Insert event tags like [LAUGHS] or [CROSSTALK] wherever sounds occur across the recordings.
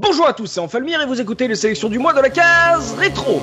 Bonjour à tous, c'est Enfalmir et vous écoutez les sélections du mois de la case rétro.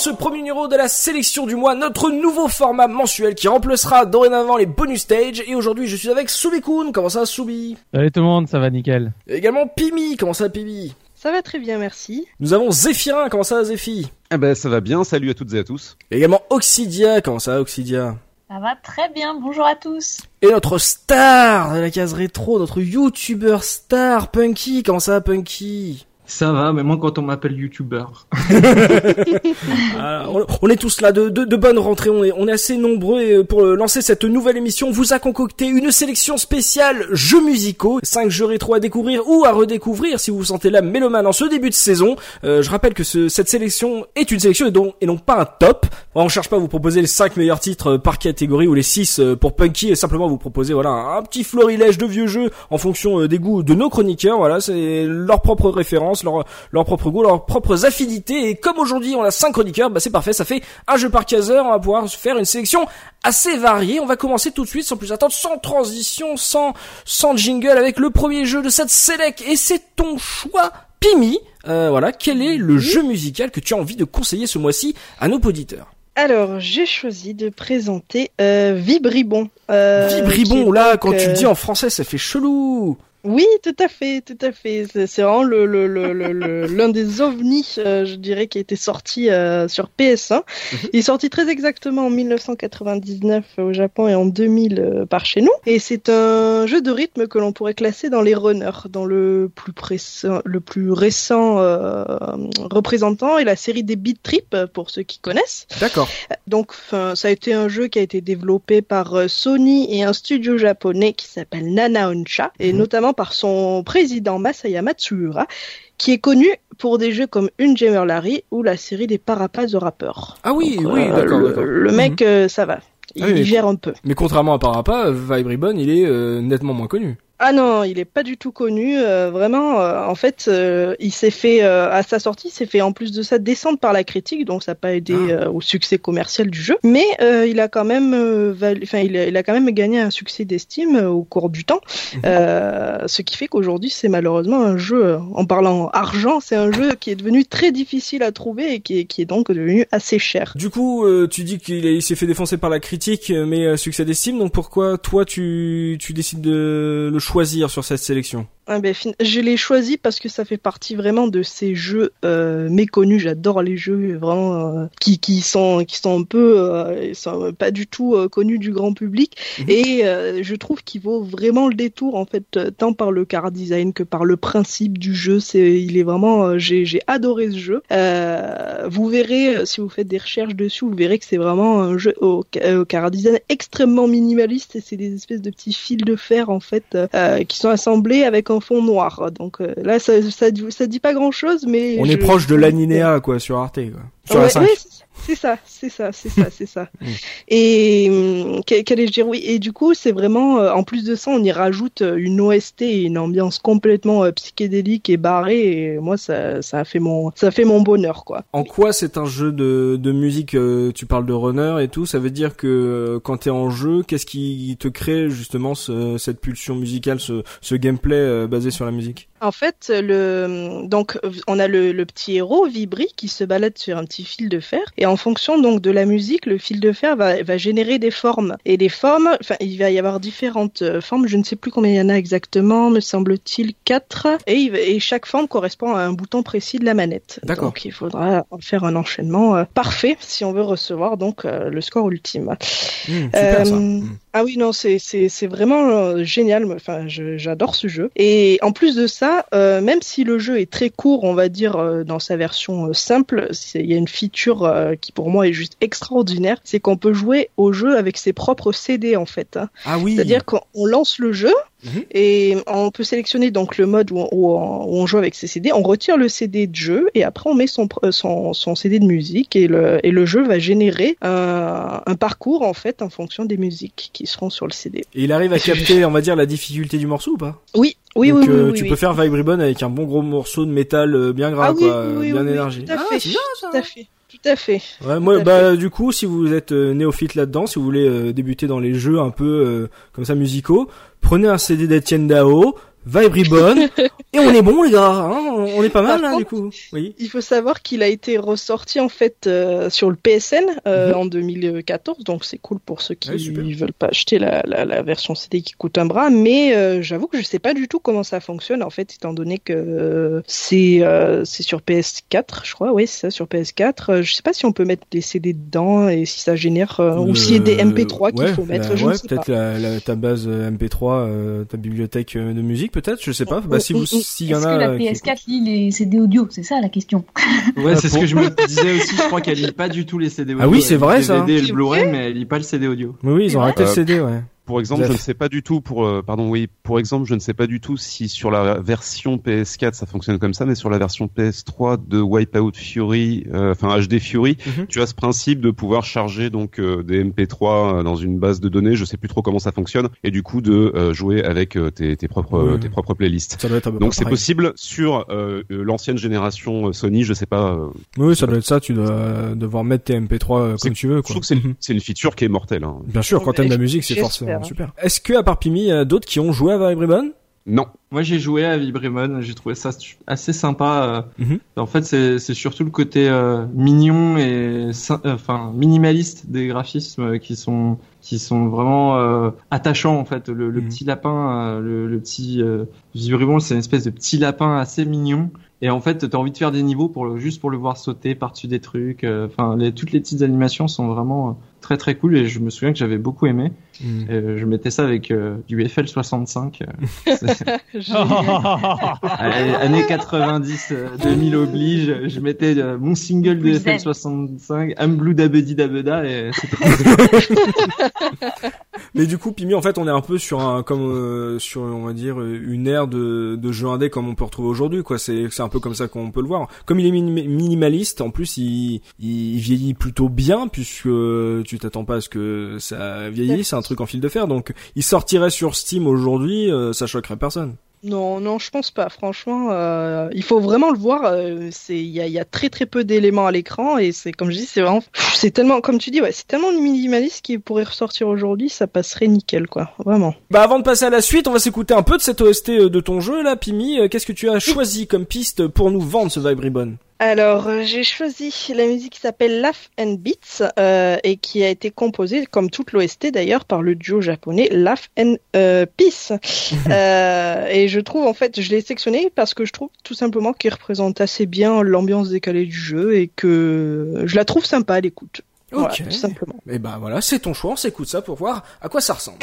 Ce premier numéro de la sélection du mois, notre nouveau format mensuel qui remplacera dorénavant les bonus stage. Et aujourd'hui, je suis avec Soubikoun. Comment ça, Soubi? Salut tout le monde, ça va nickel. Et également Pimi. Comment ça, Pimi? Ça va très bien, merci. Nous avons Zéphirin. Comment ça, Zéphi? Eh ben ça va bien, salut à toutes et à tous. Et également Oxidia. Comment ça, Oxidia Ça va très bien, bonjour à tous. Et notre star de la case rétro, notre youtubeur star, Punky. Comment ça, Punky? Ça va, mais moi quand on m'appelle youtubeur. [LAUGHS] Ah, on, est tous là de, de, de bonne rentrée, on est, assez nombreux euh, pour euh, lancer cette nouvelle émission, on vous a concocté une sélection spéciale jeux musicaux, 5 jeux rétro à découvrir ou à redécouvrir si vous vous sentez là mélomane en ce début de saison. Euh, je rappelle que ce, cette sélection est une sélection et, donc, et non pas un top. On cherche pas à vous proposer les 5 meilleurs titres par catégorie ou les 6 euh, pour Punky et simplement vous proposer voilà un, un petit florilège de vieux jeux en fonction des goûts de nos chroniqueurs. Voilà, c'est leur propre référence, leur, leur propre goût, leurs propres affinités et comme aujourd'hui on a 5 chroniqueurs, bah c'est parfait, ça fait un jeu par caseur, on va pouvoir faire une sélection assez variée. On va commencer tout de suite sans plus attendre, sans transition, sans sans jingle avec le premier jeu de cette select et c'est ton choix Pimi. Euh, voilà, quel est le jeu musical que tu as envie de conseiller ce mois-ci à nos auditeurs Alors, j'ai choisi de présenter euh, Vibribon. Euh, Vibribon, là, donc, quand tu le dis en français, ça fait chelou. Oui, tout à fait, tout à fait. C'est vraiment le le le le- le- [LAUGHS] l'un des ovnis, euh, je dirais, qui a été sorti euh, sur PS1. Mhm. Il est sorti très exactement en 1999 au Japon et en 2000 euh, par chez nous. Et c'est un jeu de rythme que l'on pourrait classer dans les runners, dans le plus récent, le plus récent euh, représentant et la série des Beat Trip pour ceux qui connaissent. D'accord. Donc, ça a été un jeu qui a été développé par euh, Sony et un studio japonais qui s'appelle Nana Onsha, et Mhm. Notamment par son président Masaya Matsuura, qui est connu pour des jeux comme Une Jammer Larry ou la série des Parapas de rappeurs. Ah oui, Donc, oui, euh, d'accord, le, mec, euh, ça va. Il, Ah oui. il gère un peu. Mais contrairement à Parappa, Vibribon, il est euh, nettement moins connu. Ah non, il est pas du tout connu. euh, vraiment, euh, en fait, euh, il s'est fait euh, à sa sortie, il s'est fait en plus de ça descendre par la critique, donc ça n'a pas aidé Ah. euh, au succès commercial du jeu. Mais euh, il a quand même, euh, enfin, il, a, il a quand même gagné un succès d'estime euh, au cours du temps, Mhm. euh, ce qui fait qu'aujourd'hui, c'est malheureusement un jeu. En parlant argent, c'est un jeu qui est devenu très difficile à trouver et qui est, qui est donc devenu assez cher. Du coup, euh, tu dis qu'il est- il s'est fait défoncer par la critique, mais euh, succès d'estime. Donc pourquoi toi tu tu décides de le choisir sur cette sélection? Ah ben, je l'ai choisi parce que ça fait partie vraiment de ces jeux euh, méconnus. J'adore les jeux vraiment euh, qui, qui sont qui sont un peu euh, sont pas du tout euh, connus du grand public Mhm. et je trouve qu'il vaut vraiment le détour en fait tant par le car design que par le principe du jeu. C'est il est vraiment j'ai adoré ce jeu. Vous verrez si vous faites des recherches dessus, vous verrez que c'est vraiment un jeu au, au car design extrêmement minimaliste et c'est des espèces de petits fils de fer en fait euh, qui sont assemblés avec un fond noir. Donc euh, là, ça, ça, ça dit pas grand chose, mais On je- est proche de l'aninéa quoi sur Arte quoi. Sur Ouais, la 5. ouais, c'est ça, c'est ça, c'est ça, c'est ça. [LAUGHS] Mm. Et hum, qu'allais dire? Oui Et du coup, c'est vraiment euh, en plus de ça, on y rajoute euh, une OST et une ambiance complètement euh, psychédélique et barrée. Et moi, ça, ça a fait mon, ça a fait mon bonheur, quoi. En quoi c'est un jeu de, de musique euh, Tu parles de runner et tout. Ça veut dire que euh, quand t'es en jeu, qu'est-ce qui te crée justement ce- cette pulsion musicale, ce, ce gameplay basé sur la musique? En fait, le donc on a le, le petit héros Vibri qui se balade sur un petit fil de fer et en fonction donc de la musique, le fil de fer va, va générer des formes et les formes, enfin il va y avoir différentes euh, formes, je ne sais plus combien il y en a exactement, me semble-t-il quatre et, il et chaque forme correspond à un bouton précis de la manette. D'accord. Donc il faudra en faire un enchaînement euh, parfait si on veut recevoir donc euh, le score ultime. Mmh, Super ça. Euh, Mmh. Ah oui, non, c'est c'est c'est vraiment euh, génial. Enfin, je- j'adore ce jeu. Et en plus de ça, euh, même si le jeu est très court, on va dire euh, dans sa version euh, simple, il y a une feature qui pour moi est juste extraordinaire, c'est qu'on peut jouer au jeu avec ses propres CD en fait. hein. Ah oui. C'est-à-dire qu'on on lance le jeu Mhm. et on peut sélectionner donc le mode où on, où joue avec ses CD. On retire le CD de jeu et après on met son, euh, son, son CD de musique et le, et le jeu va générer un, un parcours en fait en fonction des musiques qui seront sur le CD. Et il arrive à capter, on va dire, la difficulté du morceau ou pas? Oui, oui, Donc, oui, oui, euh, oui, tu oui. peux faire Vibe Ribbon avec un bon gros morceau de métal euh, bien gras, Ah quoi, bien énergie. tout à Ah, fait. bien ça. Tout à fait. Tout à fait. Ouais, moi, à bah, du coup, si vous êtes euh, néophyte là-dedans, si vous voulez euh, débuter dans les jeux un peu euh, comme ça musicaux, prenez un CD d'Etienne Dao, Vibe Ribbon, [LAUGHS] et on est bon les gars, hein on est pas mal là du contre, coup. Oui. Il faut savoir qu'il a été ressorti en fait euh, sur le PSN euh, Mhm. en 2014, donc c'est cool pour ceux qui Ouais, super. veulent pas acheter la, la, la version CD qui coûte un bras. Mais euh, j'avoue que je sais pas du tout comment ça fonctionne en fait, étant donné que c'est c'est sur PS4, je crois. Oui, c'est ça sur PS4. Euh, je sais pas si on peut mettre des CD dedans et si ça génère ou s'il y a des MP3 qu'il faut mettre. la- je ouais, ne sais peut-être ta base euh, MP3, euh, ta bibliothèque de musique, peut-être, je sais pas. Bah si vous, s'il y en Est-ce a. que la euh, qui PS4 lit les CD audio? C'est ça la question. Ouais, c'est ce que je me disais aussi. Je crois qu'elle lit pas du tout les CD audio. Ah oui, c'est vrai, le ça. DVD et C'est le Blu-ray, mais elle lit pas le CD audio. Oui, oui, ils ont arrêté le Euh, CD, ouais. Pour exemple, je ne sais pas du tout pour euh, pardon oui, pour exemple, je ne sais pas du tout si sur la version PS4 ça fonctionne comme ça, mais sur la version PS3 de Wipeout Fury, euh, enfin HD Fury, Mhm. tu as ce principe de pouvoir charger donc euh, des MP3 euh, dans une base de données. Je sais plus trop comment ça fonctionne, et du coup de euh, jouer avec euh, tes, tes propres tes propres playlists. Ça doit être à peu Donc c'est possible sur l'ancienne génération Sony, je sais pas. euh, Oui, ça doit être ça. Tu dois devoir mettre tes MP3 euh, C'est- comme tu veux, je quoi. trouve que c'est Mhm. une, c'est une feature qui est mortelle. Hein. Bien sûr, quand t'aimes la musique, c'est j'espère. Super. Est-ce que à part Pimi, il y a d'autres qui ont joué à Vibe Ribbon Non. Moi, j'ai joué à Vibrimon. J'ai trouvé ça assez sympa. euh. Mhm. En fait, c'est c'est surtout le côté euh, mignon et euh, enfin minimaliste des graphismes qui sont qui sont vraiment euh, attachants en fait. Le, le Mhm. petit lapin, le, le petit euh, Vibrimon, c'est une espèce de petit lapin assez mignon. Et en fait, t'as envie de faire des niveaux pour le, juste pour le voir sauter par-dessus des trucs. euh, Enfin, les, toutes les petites animations sont vraiment euh, très très cool et je me souviens que j'avais beaucoup aimé. Et, euh, je mettais ça avec euh, du FL65. euh, [LAUGHS] Allez, années 90, euh, 2000 oblige, je mettais euh, mon single de Plus zen. FL65, I'm Blue Dabedi Dabeda et c'était [LAUGHS] Mais du coup, Pimi, en fait, on est un peu sur un, comme euh, sur, on va dire, une ère de, de jeu indé comme on peut retrouver aujourd'hui, quoi. C'est, c'est un peu comme ça qu'on peut le voir. Comme il est minim- minimaliste, en plus, il, il vieillit plutôt bien puisque tu t'attends pas à ce que ça vieillisse. C'est un truc en fil de fer. Donc, il sortirait sur Steam aujourd'hui, euh, ça choquerait personne. Non, non, je pense pas. Franchement, euh, il faut vraiment le voir. euh, c'est, il y a, très très peu d'éléments à l'écran et c'est comme je dis, c'est vraiment, c'est tellement, comme tu dis, ouais, c'est tellement minimaliste qu'il pourrait ressortir aujourd'hui, ça passerait nickel, quoi. Vraiment. Bah, avant de passer à la suite, on va s'écouter un peu de cette OST euh, de ton jeu, là, Pimi. Euh, Qu'est-ce que tu as choisi comme piste pour nous vendre ce Vibe Ribbon Alors, euh, j'ai choisi la musique qui s'appelle Laugh and Beats euh, et qui a été composée, comme toute l'OST d'ailleurs, par le duo japonais Laugh and euh, Peace. [LAUGHS] Euh, et je trouve, en fait, je l'ai sélectionné parce que je trouve tout simplement qu'il représente assez bien l'ambiance décalée du jeu et que je la trouve sympa à l'écoute. Voilà, Ok. tout simplement. Et bah voilà, c'est ton choix, on s'écoute ça pour voir à quoi ça ressemble.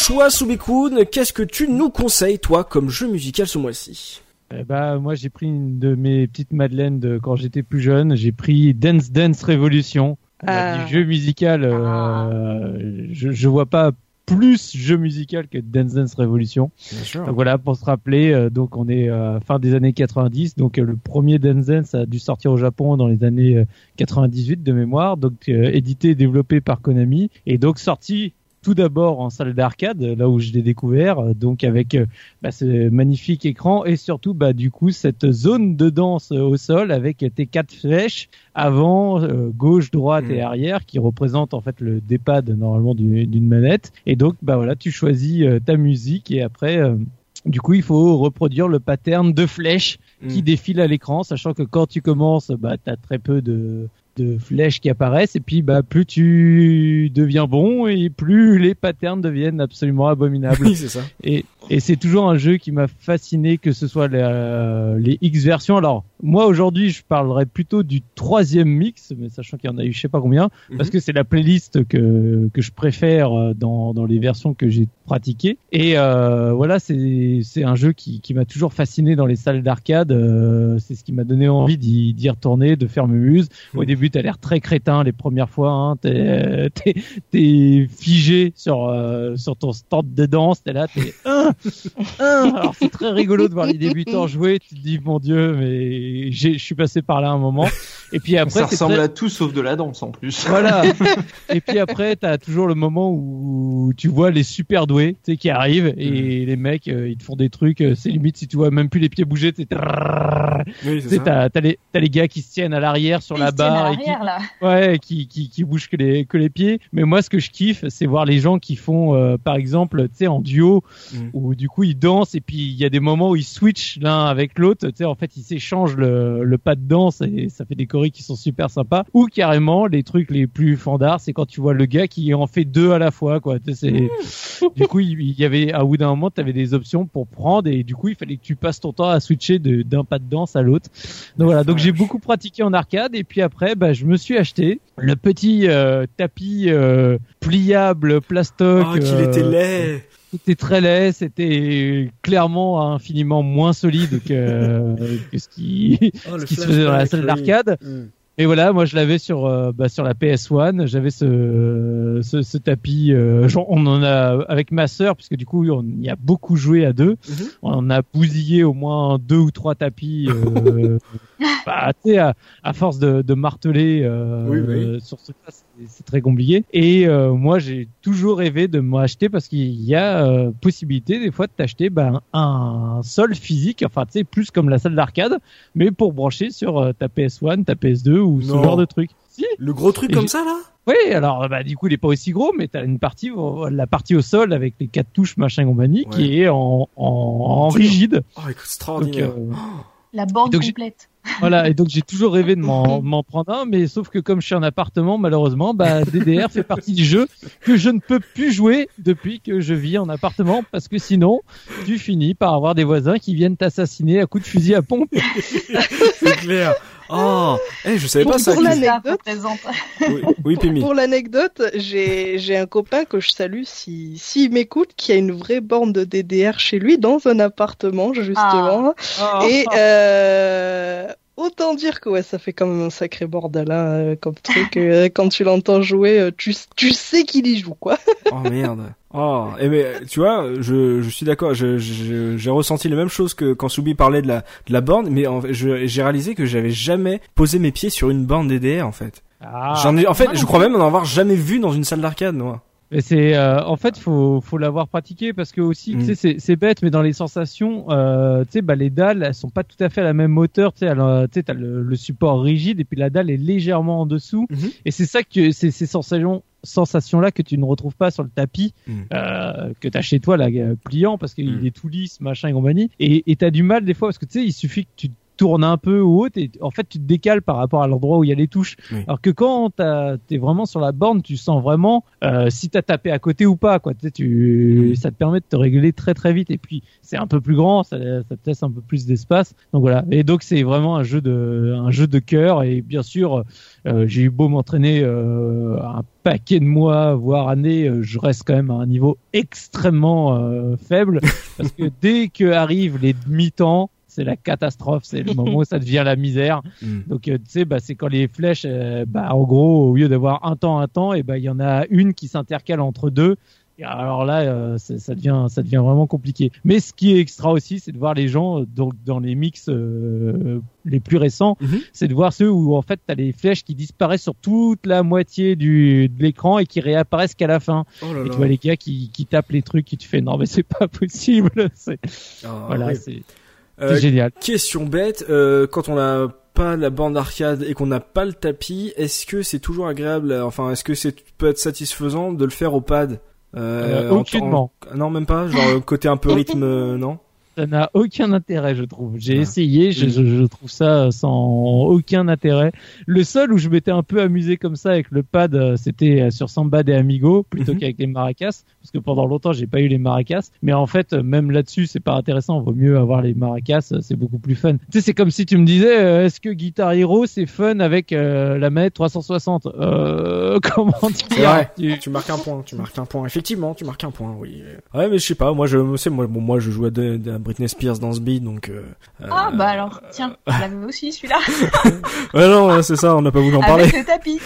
Choix, Subikun. Qu'est-ce que tu nous conseilles, toi, comme jeu musical ce mois-ci? Eh bah, moi, j'ai pris une de mes petites madeleines de quand j'étais plus jeune. J'ai pris Dance Dance Revolution. On a Ah. dit jeu musical. euh, je, je vois pas plus jeu musical que Dance Dance Revolution. Bien sûr. Donc voilà, pour se rappeler, euh, donc on est euh, fin des années 90, donc euh, le premier Dance Dance a dû sortir au Japon dans les années euh, 98 de mémoire, donc euh, édité et développé par Konami, et donc sorti tout d'abord en salle d'arcade, là où je l'ai découvert, euh, donc avec euh, bah, ce magnifique écran et surtout bah, du coup cette zone de danse euh, au sol avec tes quatre flèches avant, euh, gauche, droite et arrière qui représentent en fait le D-pad normalement du- d'une manette. Et donc bah voilà, tu choisis euh, ta musique et après euh, du coup, il faut reproduire le pattern de flèches qui Mm. défilent à l'écran, sachant que quand tu commences, bah, tu as très peu de, de flèches qui apparaissent, et puis bah, plus tu deviens bon, et plus les patterns deviennent absolument abominables. [LAUGHS] Oui, c'est ça. Et, et c'est toujours un jeu qui m'a fasciné, que ce soit les, euh, les X versions. Alors, moi aujourd'hui, je parlerais plutôt du troisième mix, mais sachant qu'il y en a eu je sais pas combien, parce Mhm. que c'est la playlist que, que je préfère euh, dans, dans les versions que j'ai pratiquées. Et euh, voilà, c'est c'est un jeu qui, qui m'a toujours fasciné dans les salles d'arcade. euh, c'est ce qui m'a donné envie d'y retourner, de faire mes muses. Au début, t'as l'air très crétin les premières fois. Hein, t'es [LAUGHS] t'es- t'es figé sur euh, sur ton stand de danse. T'es là, t'es un, un. Alors c'est très rigolo de voir les débutants jouer. Tu te dis mon Dieu, mais j'ai- je suis passé par là un moment. Et puis après, ça c'est ressemble très- à tout sauf de la danse en plus. voilà. [LAUGHS] et puis après, t'as toujours le moment où tu vois les super doués, tu sais, qui arrivent et les mecs, euh, ils te font des trucs. euh, c'est limite si tu vois même plus les pieds bouger, tu sais, Oui, tu t'as les t'as les gars qui se tiennent à l'arrière sur Ils la barre et qui, là. ouais, qui qui qui bougent que les que les pieds. Mais moi, ce que je kiffe, c'est voir les gens qui font, euh, par exemple, tu sais, en duo, Mm. Où du coup ils dansent et puis il y a des moments où ils switchent l'un avec l'autre. Tu sais, en fait, ils s'échangent le le pas de danse et ça fait des choris qui sont super sympas. Ou carrément, les trucs les plus fandards, c'est quand tu vois le gars qui en fait deux à la fois, quoi. Tu sais, c'est du coup il il y avait à bout d'un moment, tu avais des options pour prendre et du coup il fallait que tu passes ton temps à switcher d'un pas de danse à l'autre. Donc voilà, donc j'ai beaucoup pratiqué en arcade et puis après bah, je me suis acheté le petit euh, tapis euh, pliable plastoc. Oh, qu'il euh, était laid. C'était très laid, c'était clairement infiniment moins solide que, [LAUGHS] que ce qui, Oh, ce qui se faisait dans la salle d'arcade. Mm. Et voilà, moi je l'avais sur euh, bah, sur la PS1, j'avais ce, ce ce tapis. euh, genre, on en a avec ma sœur, puisque du coup on y a beaucoup joué à deux. Mhm. On en a bousillé au moins deux ou trois tapis. Euh, [LAUGHS] bah, à, à force de, de marteler euh, Oui, oui. sur ce c'est- très compliqué. Et euh, moi j'ai toujours rêvé de m'acheter parce qu'il y a euh, possibilité des fois de t'acheter ben, un sol physique, enfin tu sais plus comme la salle d'arcade, mais pour brancher sur euh, ta PS1, ta PS2 ou ce Non. genre de truc. Si. Le gros truc Et comme ça, là? Oui, alors bah du coup il est pas aussi gros, mais t'as une partie, la partie au sol avec les quatre touches machin compagnie Ouais. qui est en, en, en rigide. Oh, Donc, extraordinaire. euh, La borne complète. Voilà, et donc j'ai toujours rêvé de m'en [LAUGHS] m'en prendre un, mais sauf que comme je suis en appartement, malheureusement, bah DDR fait partie du jeu que je ne peux plus jouer depuis que je vis en appartement, parce que sinon tu finis par avoir des voisins qui viennent t'assassiner à coups de fusil à pompe. [LAUGHS] C'est clair. Oh, eh, je savais Pour- pas ça. pour L'anecdote. Oui. Pour l'anecdote, j'ai j'ai un copain que je salue si s'il m'écoute qui a une vraie borne de DDR chez lui dans un appartement justement. Et euh, autant dire que ouais, ça fait quand même un sacré bordel hein, euh, comme truc. euh, [LAUGHS] quand tu l'entends jouer, euh, tu tu sais qu'il y joue quoi. [LAUGHS] Oh merde. Oh, eh mais tu vois, je, je suis d'accord. Je, je- j'ai ressenti les mêmes choses que quand Soubi parlait de la de la borne, mais j'ai réalisé que j'avais jamais posé mes pieds sur une borne DDR en fait. Ah. J'en ai, en fait, je crois même en avoir jamais vu dans une salle d'arcade, moi. Mais c'est euh, en fait faut faut l'avoir pratiqué parce que aussi Mm. c'est c'est bête mais dans les sensations euh, tu sais bah les dalles elles sont pas tout à fait à la même hauteur tu sais tu t'as le, le support rigide et puis la dalle est légèrement en dessous Mhm. et c'est ça que c'est ces sensations sensations là que tu ne retrouves pas sur le tapis Mm. euh, que t'as chez toi là euh, pliant parce qu'il Mm. est tout lisse machin et compagnie et et t'as du mal des fois parce que tu sais il suffit que tu tourne un peu ou autre, et en fait tu te décales par rapport à l'endroit où il y a les touches. Oui. Alors que quand t'es vraiment sur la borne, tu sens vraiment euh, si t'as tapé à côté ou pas. Quoi. Tu sais, tu, ça te permet de te régler très très vite. Et puis c'est un peu plus grand, ça, ça te laisse un peu plus d'espace. Donc voilà. Et donc c'est vraiment un jeu de un jeu de cœur. Et bien sûr, euh, j'ai eu beau m'entraîner euh, un paquet de mois, voire années, euh, je reste quand même à un niveau extrêmement euh, faible [LAUGHS] parce que dès que arrivent les demi-temps, c'est la catastrophe, c'est le moment où ça devient la misère. [LAUGHS] Mm. Donc euh, tu sais, bah, c'est quand les flèches, euh, bah, en gros, au lieu d'avoir un temps, un temps, et bah il y en a une qui s'intercale entre deux. Et alors là, euh, ça devient, ça devient vraiment compliqué. Mais ce qui est extra aussi, c'est de voir les gens, donc dans les mix les plus récents, Mhm. c'est de voir ceux où en fait t'as les flèches qui disparaissent sur toute la moitié du de l'écran et qui réapparaissent qu'à la fin. Oh là Et tu vois les gars qui, qui tapent les trucs, et tu fais non mais c'est pas possible. [LAUGHS] Ah, voilà, oui. c'est Euh, c'est génial. Question bête, euh, quand on n'a pas la bande arcade et qu'on n'a pas le tapis, est-ce que c'est toujours agréable, euh, enfin, est-ce que c'est peut être satisfaisant de le faire au pad? Euh, en- aucunement. en- Non, même pas. Genre euh, côté un peu rythme, euh, non? Ça n'a aucun intérêt, je trouve. J'ai Ah. essayé, je, je, je trouve ça sans aucun intérêt. Le seul où je m'étais un peu amusé comme ça avec le pad, euh, c'était euh, sur Samba des Amigo plutôt Mhm. qu'avec les maracas, parce que pendant longtemps j'ai pas eu les maracas. Mais en fait, euh, même là-dessus, c'est pas intéressant. Vaut mieux avoir les maracas, c'est beaucoup plus fun. Tu sais, c'est comme si tu me disais, euh, est-ce que Guitar Hero c'est fun avec euh, la manette 360 euh, [LAUGHS] Comment dire vrai. Tu- Tu marques un point. Tu marques un point. Effectivement, tu marques un point. Oui. Ouais, mais je sais pas. Moi, je sais. Moi, bon, moi, je jouais de, de Britney Spears dans ce beat, donc. euh, Ah euh, bah alors, tiens, [LAUGHS] je l'avais aussi celui-là, [LAUGHS] Ouais, non, c'est ça. On n'a pas voulu en parler. avec le tapis.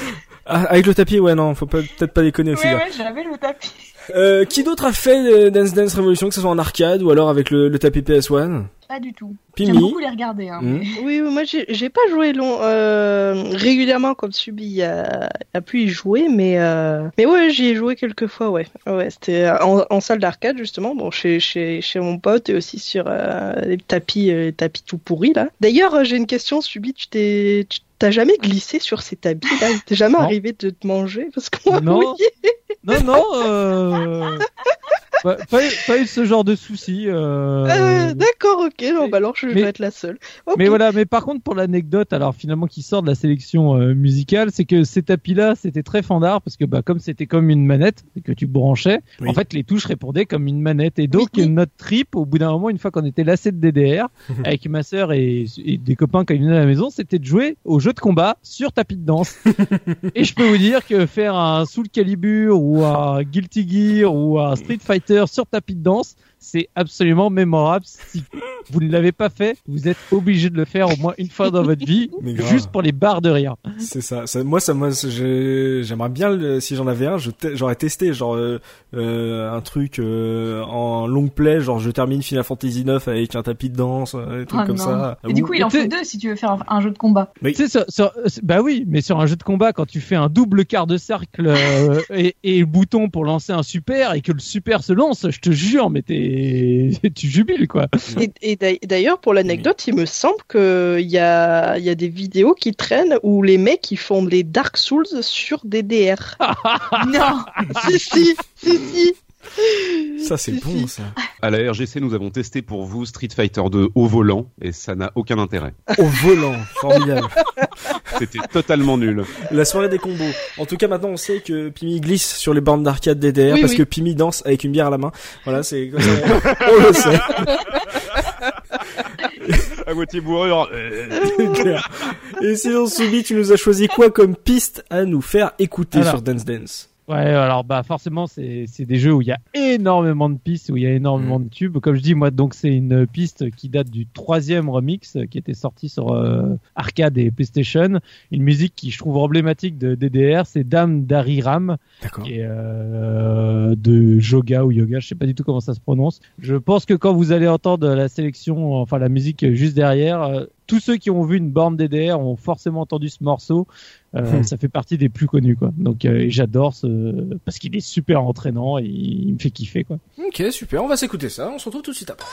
Ah, avec le tapis, ouais, non, faut peut-être pas déconner aussi. Ouais, ouais, j'avais le tapis. Euh, qui d'autre a fait euh, Dance Dance Revolution, que ce soit en arcade ou alors avec le, le tapis PS1 Pas du tout. J'aime beaucoup les regarder. Hein, Hmm? mais- Oui, moi j'ai pas joué long, euh, régulièrement comme Subi il a, a pu y jouer, mais euh, mais ouais j'y ai joué quelques fois, ouais, ouais c'était en, en salle d'arcade justement, bon chez chez chez mon pote et aussi sur euh, les tapis les tapis tout pourris là. D'ailleurs j'ai une question Subi, tu t'es t'as jamais glissé sur ces tapis là, il t'est jamais Non. arrivé de te manger? Parce que moi Non. Non, non, euh... pas, pas, eu- pas eu ce genre de souci. Euh... Euh, D'accord, ok, non, mais- bah alors je mais- dois être la seule. Mais voilà, mais par contre pour l'anecdote, alors finalement qui sort de la sélection euh, musicale, c'est que ces tapis-là, c'était très fandard parce que bah comme c'était comme une manette et que tu branchais, Oui. en fait les touches répondaient comme une manette. Et donc Oui, oui. notre trip, au bout d'un moment, une fois qu'on était lassé de DDR, [LAUGHS] avec ma sœur et, et des copains quand ils venaient à la maison, c'était de jouer au jeu de combat sur tapis de danse. [LAUGHS] et je peux vous dire que faire un Soul Calibur ou un Guilty Gear ou un Street Fighter sur tapis de danse, c'est absolument mémorable. Si vous ne l'avez pas fait, vous êtes obligé de le faire au moins une fois dans votre vie, juste pour les barres de rire. C'est ça. ça. Moi, ça, moi, j'aimerais bien le- si j'en avais un, j'aurais testé genre euh, euh, un truc euh, en long play, genre je termine Final Fantasy 9 avec un tapis de danse, des trucs Oh comme non. ça. Et du coup, il en faut deux si tu veux faire un, un jeu de combat. Oui. Sur- sur- bah oui, mais sur un jeu de combat, quand tu fais un double quart de cercle euh, et, et le bouton pour lancer un super et que le super se lance, je te jure, mais t'es, tu jubiles quoi. Et, et d'ail- d'ailleurs, pour l'anecdote, il me semble qu'il y a, il y a des vidéos qui traînent où les mecs ils font des Dark Souls sur DDR. [LAUGHS] non si, si, si, si. Ça, c'est bon, ça. À la RGC, nous avons testé pour vous Street Fighter 2 au volant et ça n'a aucun intérêt. Au volant, formidable. C'était totalement nul. La soirée des combos. En tout cas, maintenant, on sait que Pimi glisse sur les bornes d'arcade DDR Oui, parce oui. que Pimi danse avec une bière à la main. Voilà, c'est comme ça. [LAUGHS] on le sait. À moitié bourrure. Clair. Et sinon, Soubi, tu nous as choisi quoi comme piste à nous faire écouter Alors. sur Dance Dance? Ouais, alors bah forcément c'est c'est des jeux où il y a énormément de pistes, où il y a énormément de tubes. Comme je dis moi, donc c'est une piste qui date du troisième remix qui était sorti sur euh, arcade et PlayStation. Une musique qui je trouve emblématique de DDR, c'est Dame d'Ariram, est euh, de Joga ou Yoga, je sais pas du tout comment ça se prononce. Je pense que quand vous allez entendre la sélection, enfin la musique juste derrière, euh, tous ceux qui ont vu une borne DDR ont forcément entendu ce morceau. Euh, Hmm. Ça fait partie des plus connus, quoi. Donc euh, j'adore ce parce qu'il est super entraînant et il me fait kiffer, quoi. Ok, super, on va s'écouter ça, on se retrouve tout de suite après.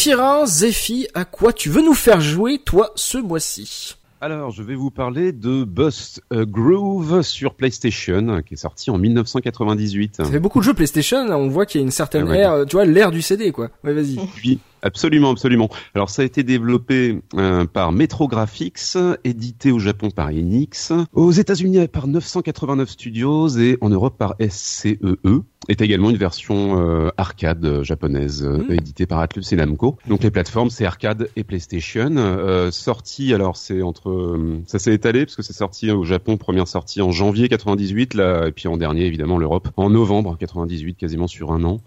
Zéphirin. Zéphi, à quoi tu veux nous faire jouer, toi, ce mois-ci? Alors, je vais vous parler de Bust a Groove sur PlayStation, qui est sorti en 1998. Ça fait beaucoup de jeux PlayStation, on voit qu'il y a une certaine Ah ouais. ère, tu vois, l'ère du CD, quoi. Ouais, vas-y. Oui, absolument, absolument. Alors ça a été développé euh, par Metro Graphics, édité au Japon par Enix, aux États-Unis par 989 Studios et en Europe par SCEE. Est également une version euh, arcade japonaise Mhm. éditée par Atlus et Namco. Donc les plateformes c'est arcade et PlayStation. Euh, sorti alors c'est entre euh, ça s'est étalé parce que c'est sorti au Japon première sortie en janvier 98 là et puis en dernier évidemment l'Europe en novembre 98 quasiment sur un an.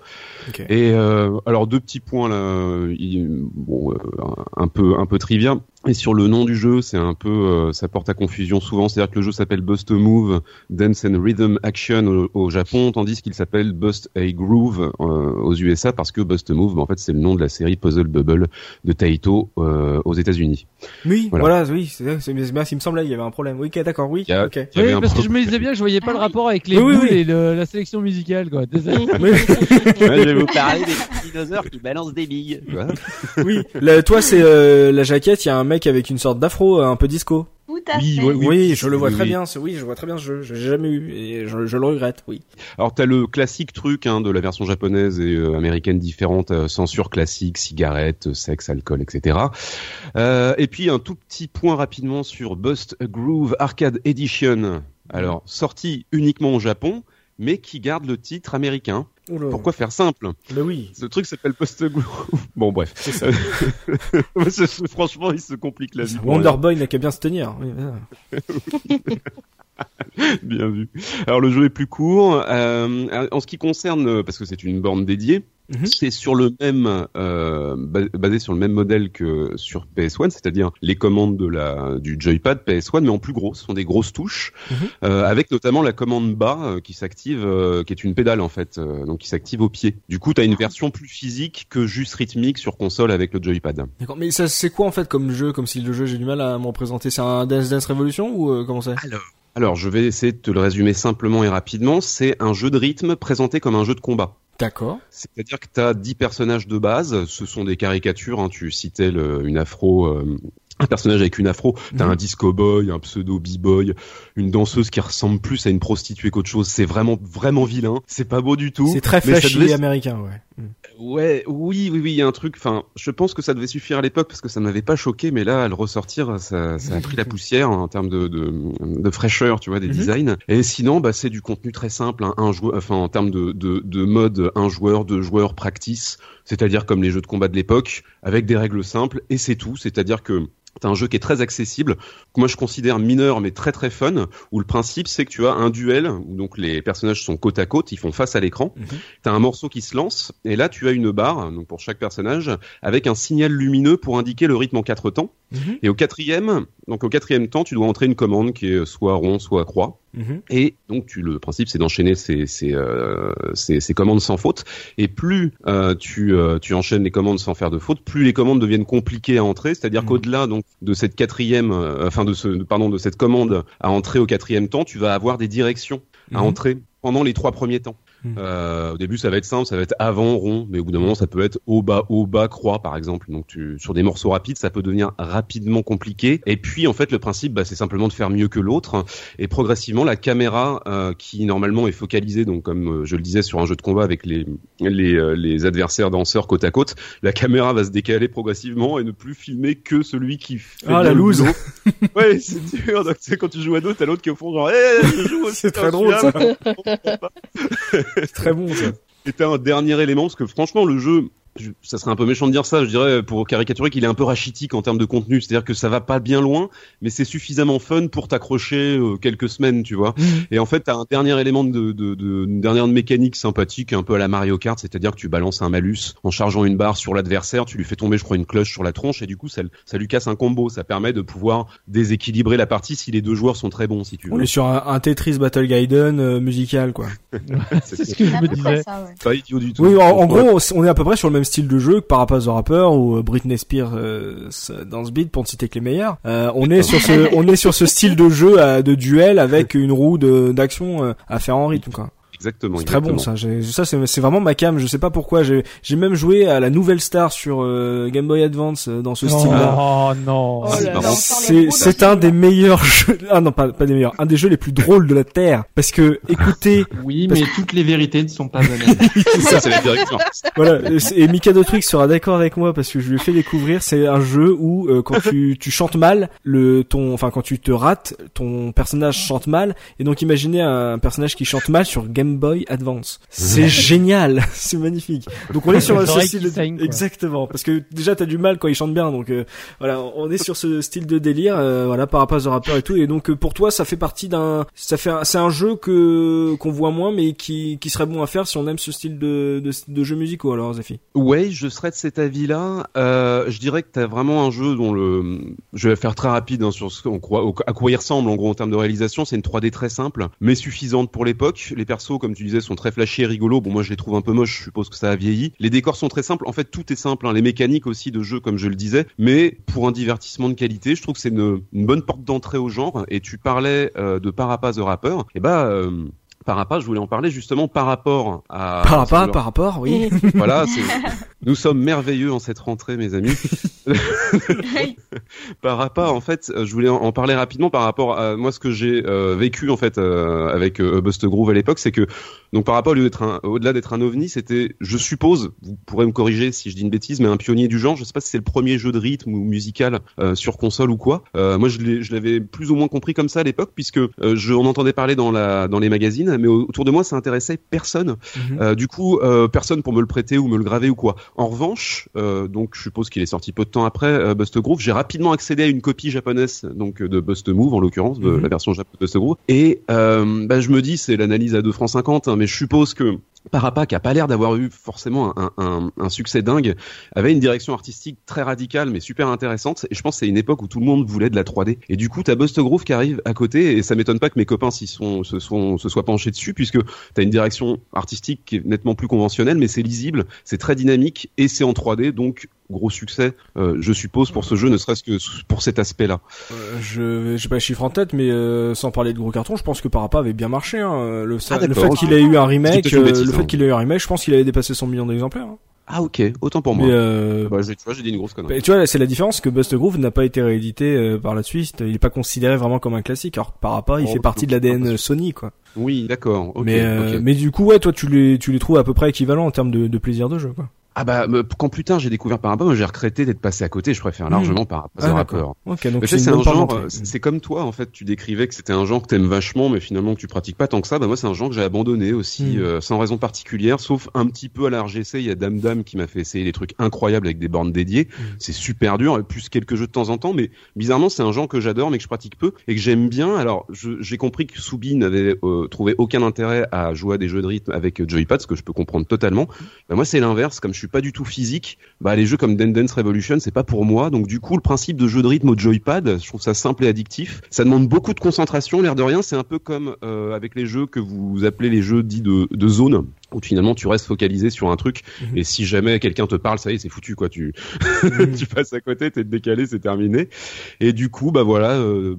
Ok. Et euh, alors deux petits points là, euh, un peu un peu trivia. Et sur le nom du jeu, c'est un peu, euh, ça porte à confusion souvent. C'est-à-dire que le jeu s'appelle Bust a Move Dance and Rhythm Action au, au Japon, tandis qu'il s'appelle Bust a Groove euh, aux USA parce que Bust a Move, bah, en fait, c'est le nom de la série Puzzle Bubble de Taito euh, aux États-Unis. Oui, Voilà. voilà, oui, c'est c'est il me semblait, il y avait un problème. Oui, ok, d'accord, oui, a- Oui, parce que je me disais bien que je voyais pas Ah le oui. rapport avec les Oui, oui, boules oui. et le- la sélection musicale, quoi. Désolé. [LAUGHS] Oui, je vais vous parler des petits [LAUGHS] dinosaures qui balancent des billes. Voilà. oui. Là, toi, c'est euh, la jaquette, il y a un mec avec une sorte d'afro, euh, un peu disco. Tout à Oui, fait. ouais, Oui, je le vois oui, très oui. bien. ce- Oui, je vois très bien ce jeu. Je l'ai jamais eu et je, je le regrette. Oui. Alors t'as le classique truc hein, de la version japonaise et euh, américaine différente, euh, censure classique, cigarettes, euh, sexe, alcool, etc. Euh, et puis un tout petit point rapidement sur Bust a Groove Arcade Edition. Alors sorti uniquement au Japon, mais qui garde le titre américain. Oula. Pourquoi faire simple? Bah oui, Ce truc s'appelle a [LAUGHS] Groove. Bon bref, ça. [LAUGHS] Franchement il se complique la vie. pour Wonder Boy n'a qu'à bien se tenir. Oui. [LAUGHS] [LAUGHS] Bien vu. Alors le jeu est plus court. Euh, en ce qui concerne, euh, parce que c'est une borne dédiée, Mhm. c'est sur le même, euh, ba- basé sur le même modèle que sur PS1, c'est-à-dire les commandes de la du joypad PS1, mais en plus gros. Ce sont des grosses touches, Mhm. euh, avec notamment la commande bas euh, qui s'active, euh, qui est une pédale en fait, euh, donc qui s'active au pied. Du coup, tu as une version plus physique que juste rythmique sur console avec le joypad. D'accord. Mais ça, c'est quoi en fait comme jeu, comme style de jeu? J'ai du mal à m'en présenter. C'est un Dance Dance Revolution ou euh, comment c'est? Alors, je vais essayer de te le résumer simplement et rapidement. C'est un jeu de rythme présenté comme un jeu de combat. D'accord. C'est-à-dire que tu as 10 personnages de base, ce sont des caricatures, hein, tu citais le- une afro, euh, un personnage avec une afro, t'as Mhm. un disco boy, un pseudo b-boy, une danseuse qui ressemble plus à une prostituée qu'autre chose, c'est vraiment vraiment vilain, c'est pas beau du tout. C'est très flashy devait- américain, ouais. Mm. Ouais, oui, oui, oui, il y a un truc, enfin, je pense que ça devait suffire à l'époque parce que ça m'avait pas choqué, mais là, à le ressortir, ça, ça a pris la poussière en termes de, de, de fraîcheur, tu vois, des Mhm. designs. Et sinon, bah, c'est du contenu très simple, hein, un joueur, enfin, en termes de, de, de mode, un joueur, deux joueurs, practice, c'est-à-dire comme les jeux de combat de l'époque, avec des règles simples, et c'est tout, c'est-à-dire que T'as un jeu qui est très accessible, que moi je considère mineur mais très très fun, où le principe c'est que tu as un duel, où donc les personnages sont côte à côte, ils font face à l'écran, Mhm. T'as un morceau qui se lance, et là tu as une barre, donc pour chaque personnage, avec un signal lumineux pour indiquer le rythme en quatre temps. Mhm. Et au quatrième, donc au quatrième temps, tu dois entrer une commande qui est soit rond, soit croix. Mhm. Et donc tu, le principe c'est d'enchaîner ces, ces, euh, ces, ces commandes sans faute. Et plus euh, tu, euh, tu enchaînes les commandes sans faire de faute, plus les commandes deviennent compliquées à entrer. C'est-à-dire Mhm. qu'au-delà donc de cette quatrième, euh, enfin de ce, pardon, de cette commande à entrer au quatrième temps, tu vas avoir des directions à Mhm. entrer pendant les trois premiers temps. Mhm. Euh, au début, ça va être simple, ça va être avant rond, mais au bout d'un moment, ça peut être haut bas haut bas croix, par exemple. Donc, tu, sur des morceaux rapides, ça peut devenir rapidement compliqué. Et puis, en fait, le principe, bah, c'est simplement de faire mieux que l'autre. Et progressivement, la caméra, euh, qui normalement est focalisée, donc comme euh, je le disais, sur un jeu de combat avec les les, euh, les adversaires danseurs côte à côte, la caméra va se décaler progressivement et ne plus filmer que celui qui fait Ah, la loose. [LAUGHS] Ouais, c'est dur. Donc, tu sais, quand tu joues à deux, t'as l'autre qui est au fond, genre, hey, je joue aussi. [LAUGHS] C'est très drôle, celui-là. [LAUGHS] [LAUGHS] C'est très bon ça. C'était un dernier élément parce que franchement le jeu je- ça serait un peu méchant de dire ça, je dirais pour caricaturer qu'il est un peu rachitique en termes de contenu, c'est-à-dire que ça va pas bien loin, mais c'est suffisamment fun pour t'accrocher euh, quelques semaines, tu vois. Et en fait, t'as un dernier élément de, de, de une dernière mécanique sympathique, un peu à la Mario Kart, c'est-à-dire que tu balances un malus en chargeant une barre sur l'adversaire, tu lui fais tomber, je crois, une cloche sur la tronche, et du coup, ça, ça lui casse un combo. Ça permet de pouvoir déséquilibrer la partie si les deux joueurs sont très bons, si tu veux. On est sur un, un Tetris Battle Gaiden euh, musical, quoi. [LAUGHS] C'est ce que je me disais. ça, ouais. pas idiot du tout. Oui, en, gros, on est à peu près sur le même style de jeu que Parapaz the Rapper ou euh, Britney Spears euh, dans ce beat pour ne citer que les meilleurs. Euh, on est sur ce, [LAUGHS] on est sur ce style de jeu de duel avec une roue d'action à faire en rythme, quoi. Exactement. C'est très bon ça. J'ai- Ça c'est c'est vraiment ma cam. Je sais pas pourquoi. J'ai j'ai même joué à la nouvelle star sur euh, Game Boy Advance euh, dans ce style-là. Oh non. Oh c'est un des meilleurs jeux. Ah non pas pas des meilleurs. Un des jeux les plus drôles de la terre. Parce que écoutez, [LAUGHS] Oui, Parce mais toutes les vérités ne sont pas [LAUGHS] bonnes. Ça, c'est la direction. voilà. Et Mikado Twix sera d'accord avec moi parce que je lui ai fait découvrir. C'est un jeu où euh, quand tu tu chantes mal, le ton enfin quand tu te rates, ton personnage chante mal. Et donc imaginez un personnage qui chante mal sur Game Boy Advance. C'est génial. [LAUGHS] C'est magnifique. Donc on est sur [LAUGHS] ce style quoi. exactement parce que déjà t'as du mal quand il chante bien donc euh, voilà on est sur ce style de délire euh, voilà par rapport aux rappeurs et tout et donc euh, pour toi ça fait partie d'un ça fait un- c'est un jeu que qu'on voit moins mais qui qui serait bon à faire si on aime ce style de de, de jeux musicaux alors Zephy? Ouais, je serais de cet avis-là. Euh, je dirais que t'as vraiment un jeu dont le, je vais faire très rapide hein, sur ce qu'on croit, à quoi il ressemble en gros en termes de réalisation. C'est une 3D très simple, mais suffisante pour l'époque. Les persos, comme tu disais, sont très flashy et rigolos. Bon, moi je les trouve un peu moches. Je suppose que ça a vieilli. Les décors sont très simples. En fait, tout est simple. hein. Les mécaniques aussi de jeu, comme je le disais, mais pour un divertissement de qualité, je trouve que c'est une, bonne porte d'entrée au genre. Et tu parlais euh, de Parappa the Rapper. Et bah. Euh, Parappa, je voulais en parler justement par rapport à par rapport par rapport oui [LAUGHS] voilà, c'est- nous sommes merveilleux en cette rentrée, mes amis. [LAUGHS] par rapport, en fait, euh, je voulais en parler rapidement par rapport à moi ce que j'ai euh, vécu en fait euh, avec euh, Bust Groove à l'époque, c'est que donc par rapport au lieu d'être un- au-delà d'être un ovni, c'était, je suppose, vous pourrez me corriger si je dis une bêtise, mais un pionnier du genre. Je sais pas si c'est le premier jeu de rythme ou musical euh, sur console ou quoi. Euh, moi, je l'avais plus ou moins compris comme ça à l'époque, puisque euh, je, on entendait parler dans la dans les magazines, mais autour de moi, ça intéressait personne. Euh, du coup, euh, personne pour me le prêter ou me le graver ou quoi. En revanche, euh, donc je suppose qu'il est sorti peu de temps après euh, Bust Groove, j'ai rapidement accédé à une copie japonaise, donc de Bust Move en l'occurrence, de Mhm. la version japonaise de Bust Groove. Et euh, bah, je me dis, c'est l'analyse à 2 francs 50, hein, mais je suppose que Parappa, qui a pas l'air d'avoir eu forcément un, succès dingue, avait une direction artistique très radicale mais super intéressante. Et je pense que c'est une époque où tout le monde voulait de la 3D. Et du coup, t'as Bust Groove qui arrive à côté, et ça m'étonne pas que mes copains s'y se soient penchés dessus, puisque t'as une direction artistique qui est nettement plus conventionnelle, mais c'est lisible, c'est très dynamique, et c'est en 3D, donc gros succès, euh, je suppose, pour ce jeu, ne serait-ce que pour cet aspect-là. Euh, je j'ai pas les chiffres en tête mais euh, sans parler de gros cartons je pense que Parappa avait bien marché hein. le, ça- Ah, le d'accord, fait qu'il ait eu un remake euh, bêtise, le fait hein. qu'il ait eu un remake je pense qu'il avait dépassé 100 millions d'exemplaires hein. Ah ok, autant pour moi. mais euh, Bah, tu vois, j'ai dit une grosse connerie. Bah, tu vois, c'est la différence que Bust Groove n'a pas été réédité euh, par la suite. Il est pas considéré vraiment comme un classique. Alors que Parappa, il Oh, fait partie de l'ADN. Sony, quoi. Oui, d'accord. mais euh, mais du coup, ouais, toi, tu les tu les trouves à peu près équivalents en termes de, de plaisir de jeu, quoi. Ah bah me- quand plus tard j'ai découvert Parappa, moi j'ai regretté d'être passé à côté. Je préfère largement Parappa Ah, The d'accord. Rapper. Ok, donc c'est un genre, c'est comme toi en fait, tu décrivais que c'était un genre que t'aimes vachement, mais finalement que tu pratiques pas tant que ça. Bah moi c'est un genre que j'ai abandonné aussi, Mm. euh, sans raison particulière, sauf un petit peu à la RGC. Il y a Dame Dame qui m'a fait essayer des trucs incroyables avec des bornes dédiées. Mm. C'est super dur, plus quelques jeux de temps en temps, mais bizarrement c'est un genre que j'adore, mais que je pratique peu et que j'aime bien. Alors j'ai compris que Soubi n'avait euh, trouvé aucun intérêt à jouer à des jeux de rythme avec euh, joypad, ce que je peux comprendre totalement. Bah moi c'est l'inverse, comme je suis pas du tout physique, bah les jeux comme Dance Revolution c'est pas pour moi. Donc du coup le principe de jeu de rythme au joypad, je trouve ça simple et addictif. Ça demande beaucoup de concentration, l'air de rien. C'est un peu comme euh, avec les jeux que vous appelez les jeux dits de zone où finalement tu restes focalisé sur un truc Mhm. et si jamais quelqu'un te parle ça y est c'est foutu quoi tu [LAUGHS] tu passes à côté t'es décalé c'est terminé et du coup bah voilà euh,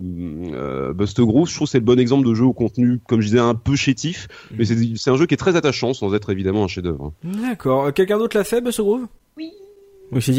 euh, Bust Groove je trouve que c'est le bon exemple de jeu au contenu comme je disais un peu chétif mais c'est c'est un jeu qui est très attachant sans être évidemment un chef d'œuvre D'accord. Euh, Quelqu'un d'autre l'a fait, Bust Groove Oui. Oui, c'est.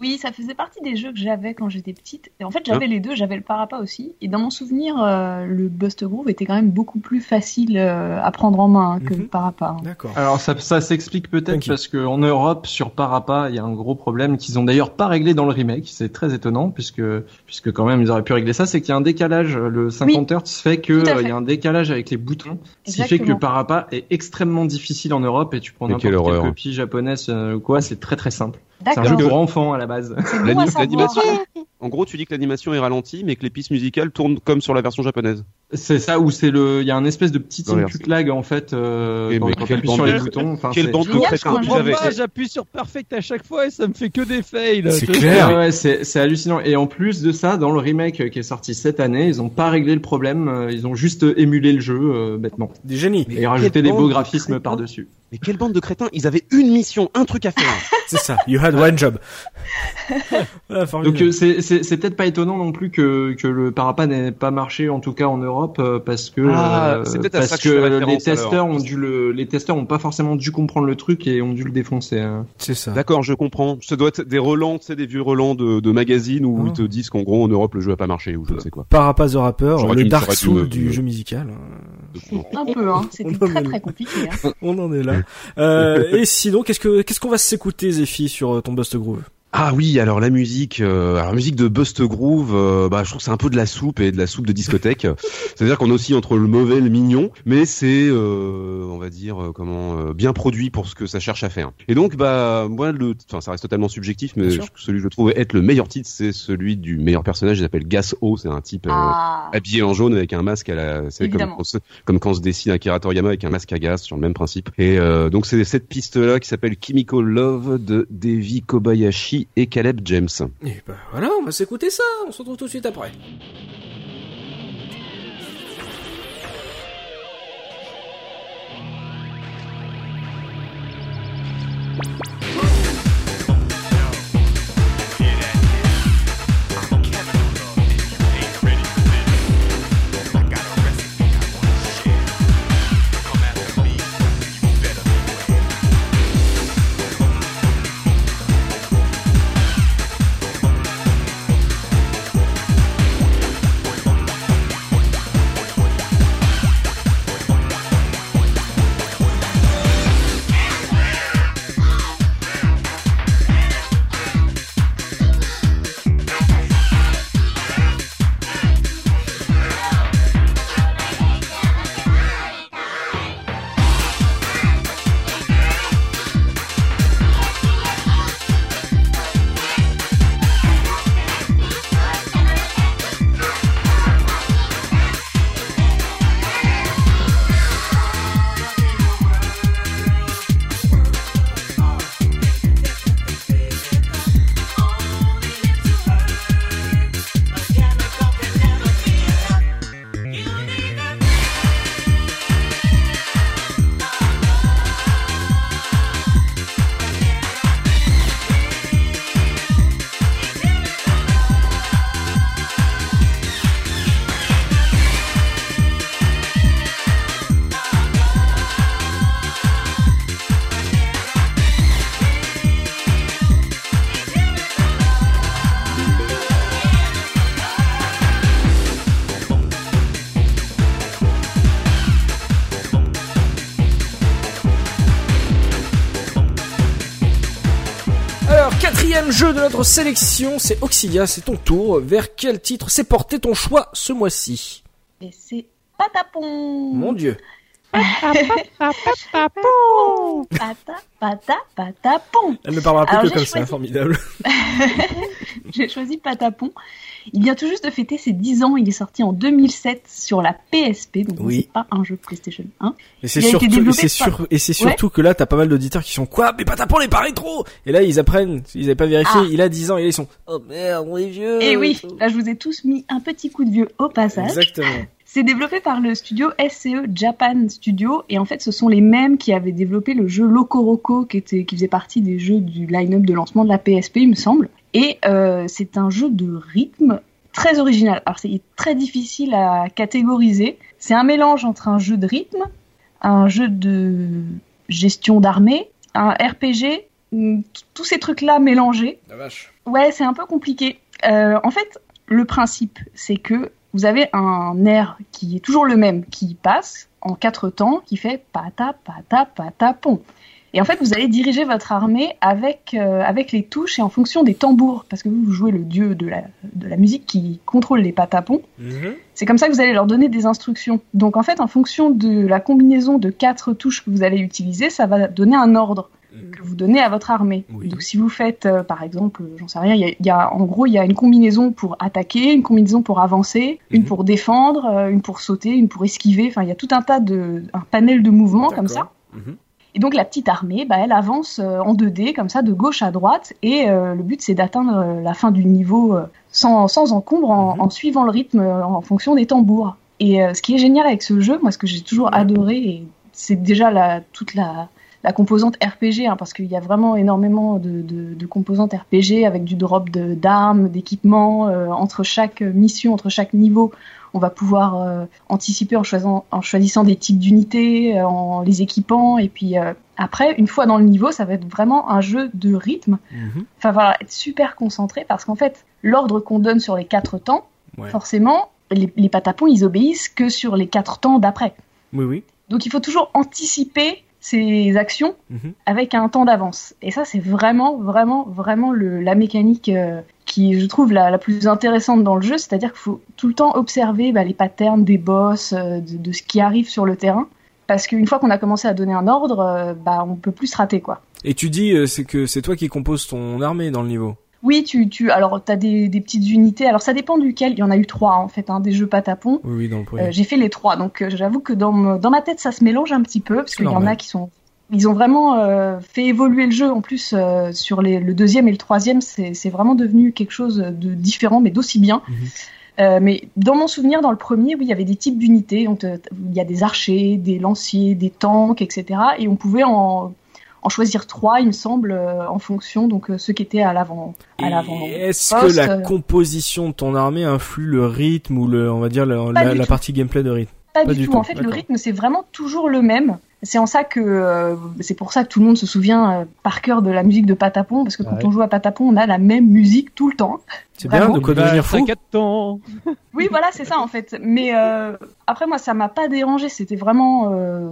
Oui, ça faisait partie des jeux que j'avais quand j'étais petite. Et en fait, j'avais les deux, j'avais le Parappa aussi. Et dans mon souvenir, euh, le Bust Groove était quand même beaucoup plus facile euh, à prendre en main hein, que Mhm. le Parappa. hein. D'accord. Alors ça, ça s'explique peut-être you. parce qu'en Europe, sur Parappa, il y a un gros problème qu'ils ont d'ailleurs pas réglé dans le remake. C'est très étonnant puisque puisque quand même ils auraient pu régler ça. C'est qu'il y a un décalage. Le 50 Hz fait que à euh, il y a un décalage avec les boutons, ce qui fait que Exactement. Parappa est extrêmement difficile en Europe et tu prends n'importe quelle copie japonaise euh, ou quoi, c'est très très simple. C'est un jeu pour enfants à la base. L'animation [LAUGHS] en gros tu dis que l'animation est ralentie mais que les pistes musicales tournent comme sur la version japonaise C'est ça où c'est le, il y a un espèce de petit input lag en fait euh, quand, mais quand quelle t'appuies sur les boutons. Enfin, quelle c'est- bande de Génial, crétins je vous crois. avez Moi, j'appuie sur Perfect à chaque fois et ça me fait que des fails. C'est clair. Ouais, c'est c'est hallucinant. Et en plus de ça, dans le remake qui est sorti cette année, ils ont pas réglé le problème. euh, Ils ont juste émulé le jeu euh, bêtement Des génies. et rajouté des beaux graphismes par dessus. Mais quelle bande de crétins Ils avaient une mission, un truc à faire. [LAUGHS] C'est ça. You had one job. [LAUGHS] Ah. Donc euh, c'est c'est c'est peut-être pas étonnant non plus que que le Parappa n'ait pas marché en tout cas en Europe euh, parce que Ah, euh, c'est parce que les testeurs alors. ont dû le les testeurs ont pas forcément dû comprendre le truc et ont dû le défoncer. hein. c'est ça. D'accord, je comprends. Ça doit être des relents, tu sais, des vieux relents de, de magazines où Ah. ils te disent qu'en gros en Europe le jeu a pas marché ou je ne sais quoi. Parappa the Rapper, le Dark me- du me- jeu musical. hein. Un peu, hein. [LAUGHS] C'était très très compliqué. Hein. On en est là. Euh, et sinon, qu'est-ce que qu'est-ce qu'on va s'écouter, Zephy, sur euh, ton Bust Groove? Ah oui, alors la musique, euh, alors la musique de Bust Groove, euh, bah je trouve que c'est un peu de la soupe et de la soupe de discothèque. [LAUGHS] C'est-à-dire qu'on est aussi entre le mauvais et le mignon, mais c'est, euh, on va dire, euh, comment, euh, bien produit pour ce que ça cherche à faire. Et donc, bah moi, le, enfin ça reste totalement subjectif, mais celui que je trouve être le meilleur titre, c'est celui du meilleur personnage. Il s'appelle Gas O, c'est un type. euh, Ah. habillé en jaune avec un masque à la c'est comme comme quand on se dessine Akira Toriyama avec un masque à gaz sur le même principe et euh, donc c'est cette piste là qui s'appelle Chemical Love de Devi Kobayashi et Caleb James Et bah voilà, on va s'écouter ça. On se retrouve tout de suite après. Quatrième jeu de notre sélection, c'est Oxidia, c'est ton tour. Vers quel titre s'est porté ton choix ce mois-ci? Et c'est Patapon. Mon dieu. Pata, pata, patapon. Elle ne parlera plus que comme ça, formidable. [LAUGHS] J'ai choisi Patapon. Il vient tout juste de fêter ses 10 ans. Il est sorti en 2007 sur la PSP, donc Oui. c'est pas un jeu PlayStation 1. Et c'est surtout, et sur- et surtout que là, t'as pas mal d'auditeurs qui sont quoi? Mais Patapon n'est pas rétro Et là, ils apprennent, ils avaient pas vérifié, Ah. il a 10 ans, et là, ils sont Oh merde, on est vieux Et oui, là je vous ai tous mis un petit coup de vieux au passage. Exactement. C'est développé par le studio SCE Japan Studio et en fait ce sont les mêmes qui avaient développé le jeu Locoroco qui était qui faisait partie des jeux du line-up de lancement de la PSP il me semble. Et euh, c'est un jeu de rythme très original. Alors c'est très difficile à catégoriser. C'est un mélange entre un jeu de rythme, un jeu de gestion d'armée, un RPG, t- tous ces trucs là mélangés. La vache. Ouais, c'est un peu compliqué. Euh, en fait, le principe, c'est que vous avez un air qui est toujours le même, qui passe en quatre temps, qui fait pata, pata, pata, pon. Et en fait, vous allez diriger votre armée avec, euh, avec les touches et en fonction des tambours, parce que vous, vous jouez le dieu de la, de la musique qui contrôle les patapons. Mhm. C'est comme ça que vous allez leur donner des instructions. Donc en fait, en fonction de la combinaison de quatre touches que vous allez utiliser, ça va donner un ordre que vous donnez à votre armée. Oui. Donc si vous faites, euh, par exemple, j'en sais rien, il y a, y a- en gros, il y a une combinaison pour attaquer, une combinaison pour avancer, une Mhm. pour défendre, euh, une pour sauter, une pour esquiver. Enfin, il y a tout un tas de, un panel de mouvements comme ça. Mhm. Et donc la petite armée, bah, elle avance euh, en 2D comme ça de gauche à droite et euh, le but c'est d'atteindre euh, la fin du niveau euh, sans, sans encombre en, Mhm. en suivant le rythme euh, en fonction des tambours. Et euh, ce qui est génial avec ce jeu, moi ce que j'ai toujours adoré, c'est déjà la, toute la, la composante RPG, hein, parce qu'il y a vraiment énormément de, de, de composantes RPG avec du drop d'armes, d'équipements euh, entre chaque mission, entre chaque niveau. On va pouvoir euh, anticiper en choisissant, en choisissant des types d'unités, euh, en les équipant, et puis euh, après, une fois dans le niveau, ça va être vraiment un jeu de rythme. Mhm. Enfin voilà, être super concentré parce qu'en fait, l'ordre qu'on donne sur les quatre temps, Ouais. forcément, les, les patapons, ils obéissent que sur les quatre temps d'après. Oui, oui. Donc il faut toujours anticiper ses actions Mhm. avec un temps d'avance. Et ça, c'est vraiment, vraiment, vraiment le, la mécanique euh, qui, je trouve, la, la plus intéressante dans le jeu. C'est-à-dire qu'il faut tout le temps observer bah, les patterns des boss, euh, de, de ce qui arrive sur le terrain. Parce qu'une fois qu'on a commencé à donner un ordre, euh, bah, on peut plus se rater, quoi. Et tu dis, euh, c'est que c'est toi qui composes ton armée dans le niveau. Oui, tu, tu, alors t'as des, des petites unités. Alors ça dépend duquel. Il y en a eu trois en fait, hein, des jeux patapon. Oui, oui, dans le premier. Euh, j'ai fait les trois, donc euh, j'avoue que dans, me- dans ma tête ça se mélange un petit peu parce qu'il y en a qui sont, ils ont vraiment euh, fait évoluer le jeu en plus euh, sur les, le deuxième et le troisième, c'est c'est vraiment devenu quelque chose de différent mais d'aussi bien. Mhm. Euh, mais dans mon souvenir, dans le premier, oui, il y avait des types d'unités. Il y a des archers, des lanciers, des tanks, etc. Et on pouvait en, en choisir trois, il me semble, euh, en fonction. Donc, euh, ceux qui étaient à l'avant, à l'avant. Et est-ce que la euh, composition de ton armée influe le rythme ou le, on va dire, la, partie gameplay de rythme? Pas, Pas du, du tout. tout, En fait, le rythme, c'est vraiment toujours le même. C'est en ça que euh, c'est pour ça que tout le monde se souvient euh, par cœur de la musique de Patapon parce que quand Ouais. on joue à Patapon, on a la même musique tout le temps. C'est bien de quoi devenir fou. 4 temps. Oui, voilà, c'est ça en fait. Mais euh, après, moi, ça m'a pas dérangé. C'était vraiment euh,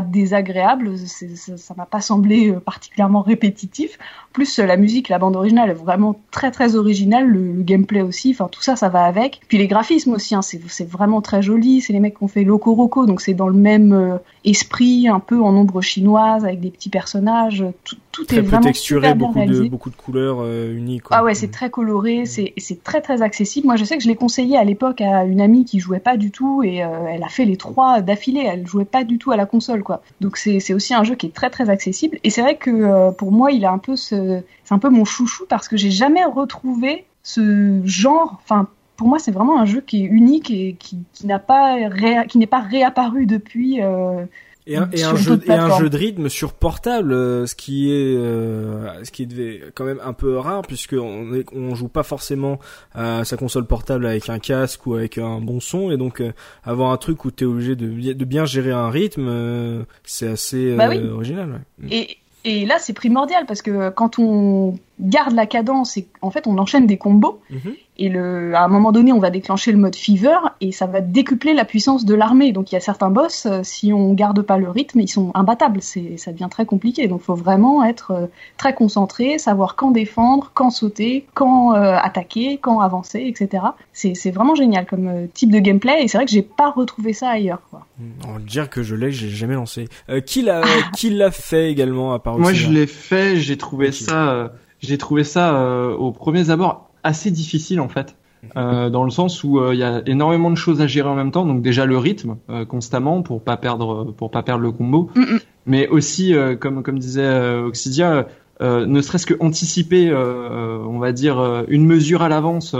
désagréable. Ça m'a pas semblé euh, particulièrement répétitif. Plus euh, la musique, la bande originale est vraiment très très originale. Le, gameplay aussi. Enfin, tout ça, ça va avec. Puis les graphismes aussi. Hein, c'est c'est vraiment très joli. C'est les mecs qui ont fait Loco Roco, donc c'est dans le même euh, esprit, un peu en ombre chinoise avec des petits personnages. Tout, tout Très est peu vraiment texturé, super bien beaucoup de, beaucoup de couleurs euh, uniques. quoi. Ah ouais, c'est très coloré, c'est c'est très très accessible. Moi, je sais que je l'ai conseillé à l'époque à une amie qui jouait pas du tout et euh, elle a fait les trois d'affilée. Elle jouait pas du tout à la console, quoi. Donc c'est c'est aussi un jeu qui est très très accessible. Et c'est vrai que euh, pour moi, il a un peu ce, c'est un peu mon chouchou parce que j'ai jamais retrouvé ce genre. Enfin, pour moi, c'est vraiment un jeu qui est unique et qui, qui n'a pas ré- qui n'est pas réapparu depuis. euh, Et un, et sur un jeu d'autres et un plateformes. jeu de rythme sur portable, euh, ce qui est euh, ce qui devait quand même un peu rare puisque on est, on joue pas forcément à sa console portable avec un casque ou avec un bon son et donc euh, avoir un truc où t'es obligé de, bi- de bien gérer un rythme, euh, c'est assez Bah oui. original. ouais. Et, et là, c'est primordial parce que quand on garde la cadence et en fait on enchaîne des combos Mhm. Et le, à un moment donné on va déclencher le mode fever et ça va décupler la puissance de l'armée. Donc il y a certains boss, euh, si on garde pas le rythme, ils sont imbattables. C'est, ça devient très compliqué. Donc faut vraiment être euh, très concentré, savoir quand défendre, quand sauter, quand euh, attaquer, quand avancer, etc. C'est, c'est vraiment génial comme euh, type de gameplay et c'est vrai que j'ai pas retrouvé ça ailleurs. Quoi. On va dire que je l'ai, j'ai jamais lancé. Euh, qui l'a qui l'a fait également à part Moi, je l'ai fait, j'ai trouvé ça, euh, j'ai trouvé ça euh, au premier abord assez difficile en fait, euh, dans le sens où euh, il y a énormément de choses à gérer en même temps. Donc déjà le rythme euh, constamment pour pas perdre, pour pas perdre le combo, Mm-mm. mais aussi euh, comme comme disait euh, Oxidia. euh, ne serait-ce que anticiper, on va dire, euh, une mesure à l'avance,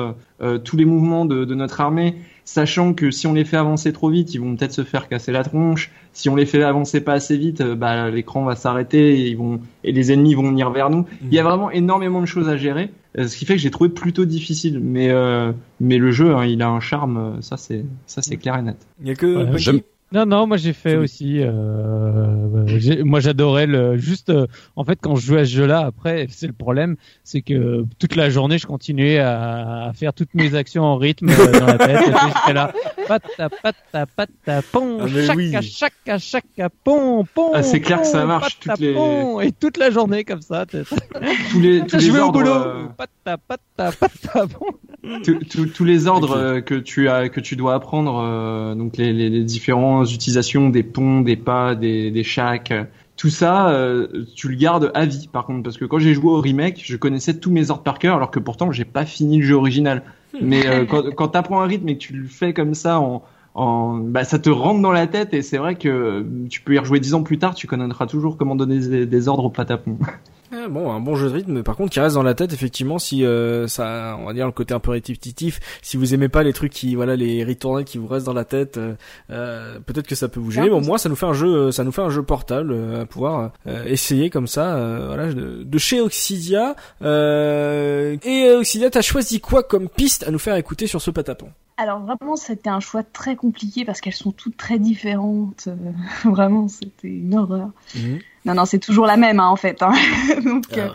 tous les mouvements de, de notre armée, sachant que si on les fait avancer trop vite, ils vont peut-être se faire casser la tronche. Si on les fait avancer pas assez vite, euh, bah, l'écran va s'arrêter et, ils vont, et les ennemis vont venir vers nous. Il y a vraiment énormément de choses à gérer, euh, ce qui fait que j'ai trouvé plutôt difficile. Mais, euh, mais le jeu, hein, il a un charme, euh, ça c'est, ça c'est clair et net. Il y a que Ouais, Non, non, moi j'ai fait aussi. Euh, j'ai- moi j'adorais le. Juste, euh, en fait, quand je jouais à ce jeu-là, après, [LAUGHS] c'est le problème, c'est que toute la journée, je continuais à, à faire toutes mes actions en rythme euh, dans la tête. Et puis, J'étais là, [LAUGHS] pata, pata, pata, pon, Ah, chaca, oui. chaca, pon, pon. Ah, c'est clair que ça marche, pata, toutes les- Et toute la journée comme ça. Tous les, [LAUGHS] tous je les vais au boulot. euh, Pata, pata, tous- les ordres euh, que tu as, que tu dois apprendre, euh, donc les, les, les différentes utilisations des ponts, des pas, des, des shacks, euh, tout ça, euh, tu le gardes à vie. Par contre, parce que quand j'ai joué au remake, je connaissais tous mes ordres par cœur, alors que pourtant j'ai pas fini le jeu original. Mais euh, [LAUGHS] quand, quand t'apprends un rythme et que tu le fais comme ça en en, bah, ça te rentre dans la tête et c'est vrai que tu peux y rejouer dix ans plus tard, tu connaîtras toujours comment donner des, des ordres au patapon. Ah, bon, un bon jeu de rythme, par contre, qui reste dans la tête, effectivement, si euh, ça, on va dire le côté un peu répétitif, si vous aimez pas les trucs qui, voilà, les ritournelles qui vous restent dans la tête, euh, euh, peut-être que ça peut vous gêner. Mais au moins, ça nous fait un jeu, euh, ça nous fait un jeu portable euh, à pouvoir euh, essayer comme ça, euh, voilà, de, de chez Oxidia. Euh, et Oxidia, t'as choisi quoi comme piste à nous faire écouter sur ce patapon? Alors vraiment, c'était un choix très compliqué parce qu'elles sont toutes très différentes. Euh, [LAUGHS] vraiment, c'était une horreur. Non, non, c'est toujours la même hein, en fait. hein. [LAUGHS] Donc, euh, Ah.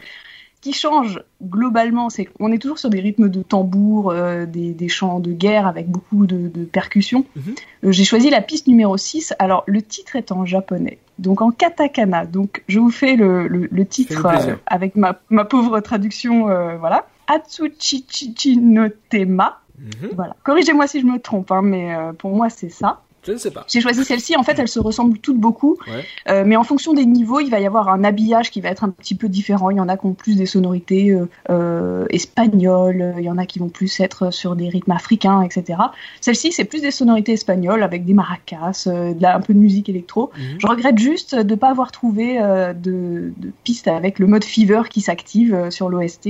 ce qui change globalement, c'est qu'on est toujours sur des rythmes de tambour, euh, des, des chants de guerre avec beaucoup de, de percussions. Mhm. Euh, J'ai choisi la piste numéro 6. Alors, le titre est en japonais, donc en katakana. Donc, je vous fais le, le, le titre euh, avec ma, ma pauvre traduction. euh, voilà. Atsuchichichi no tema. Mhm. Voilà. Corrigez-moi si je me trompe, hein, mais euh, pour moi, c'est ça. Je ne sais pas. J'ai choisi celle-ci. En fait, elles se ressemblent toutes beaucoup. Ouais. Euh, mais en fonction des niveaux, il va y avoir un habillage qui va être un petit peu différent. Il y en a qui ont plus des sonorités euh, euh, espagnoles. Il y en a qui vont plus être sur des rythmes africains, etc. Celle-ci, c'est plus des sonorités espagnoles avec des maracas, euh, de la- un peu de musique électro. Mhm. Je regrette juste de ne pas avoir trouvé de, de piste avec le mode fever qui s'active sur l'OST.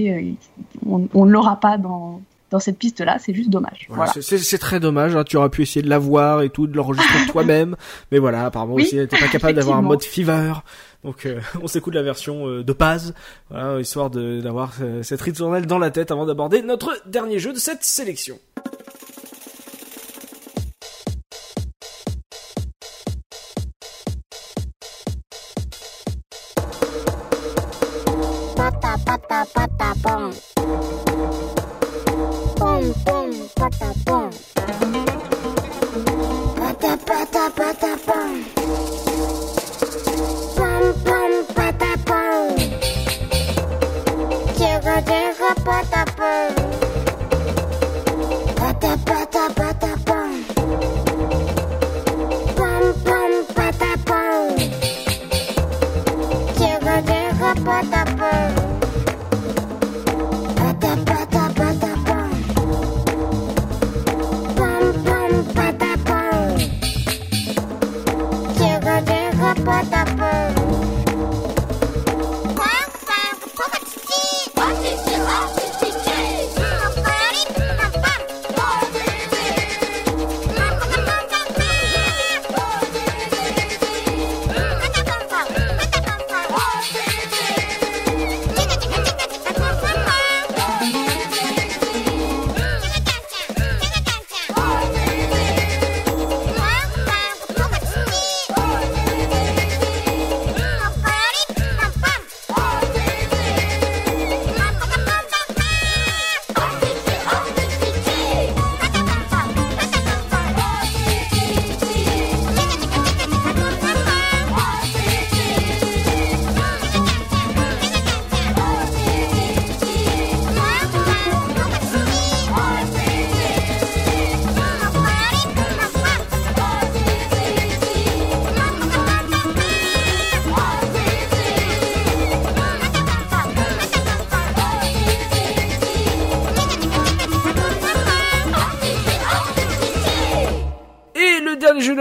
On ne l'aura pas dans, dans cette piste-là. C'est juste dommage. Voilà, Voilà. c'est- très dommage, hein, tu aurais pu essayer de l'avoir et tout, de l'enregistrer [LAUGHS] toi-même, mais voilà, apparemment Oui, aussi, t'es pas capable d'avoir un mode fever, donc euh, [LAUGHS] on s'écoute la version euh, de Paz, voilà, histoire d'avoir euh, cette ritournelle dans la tête avant d'aborder notre dernier jeu de cette sélection. Pata pata pata pom. Pata pom. Pata pata pata pom.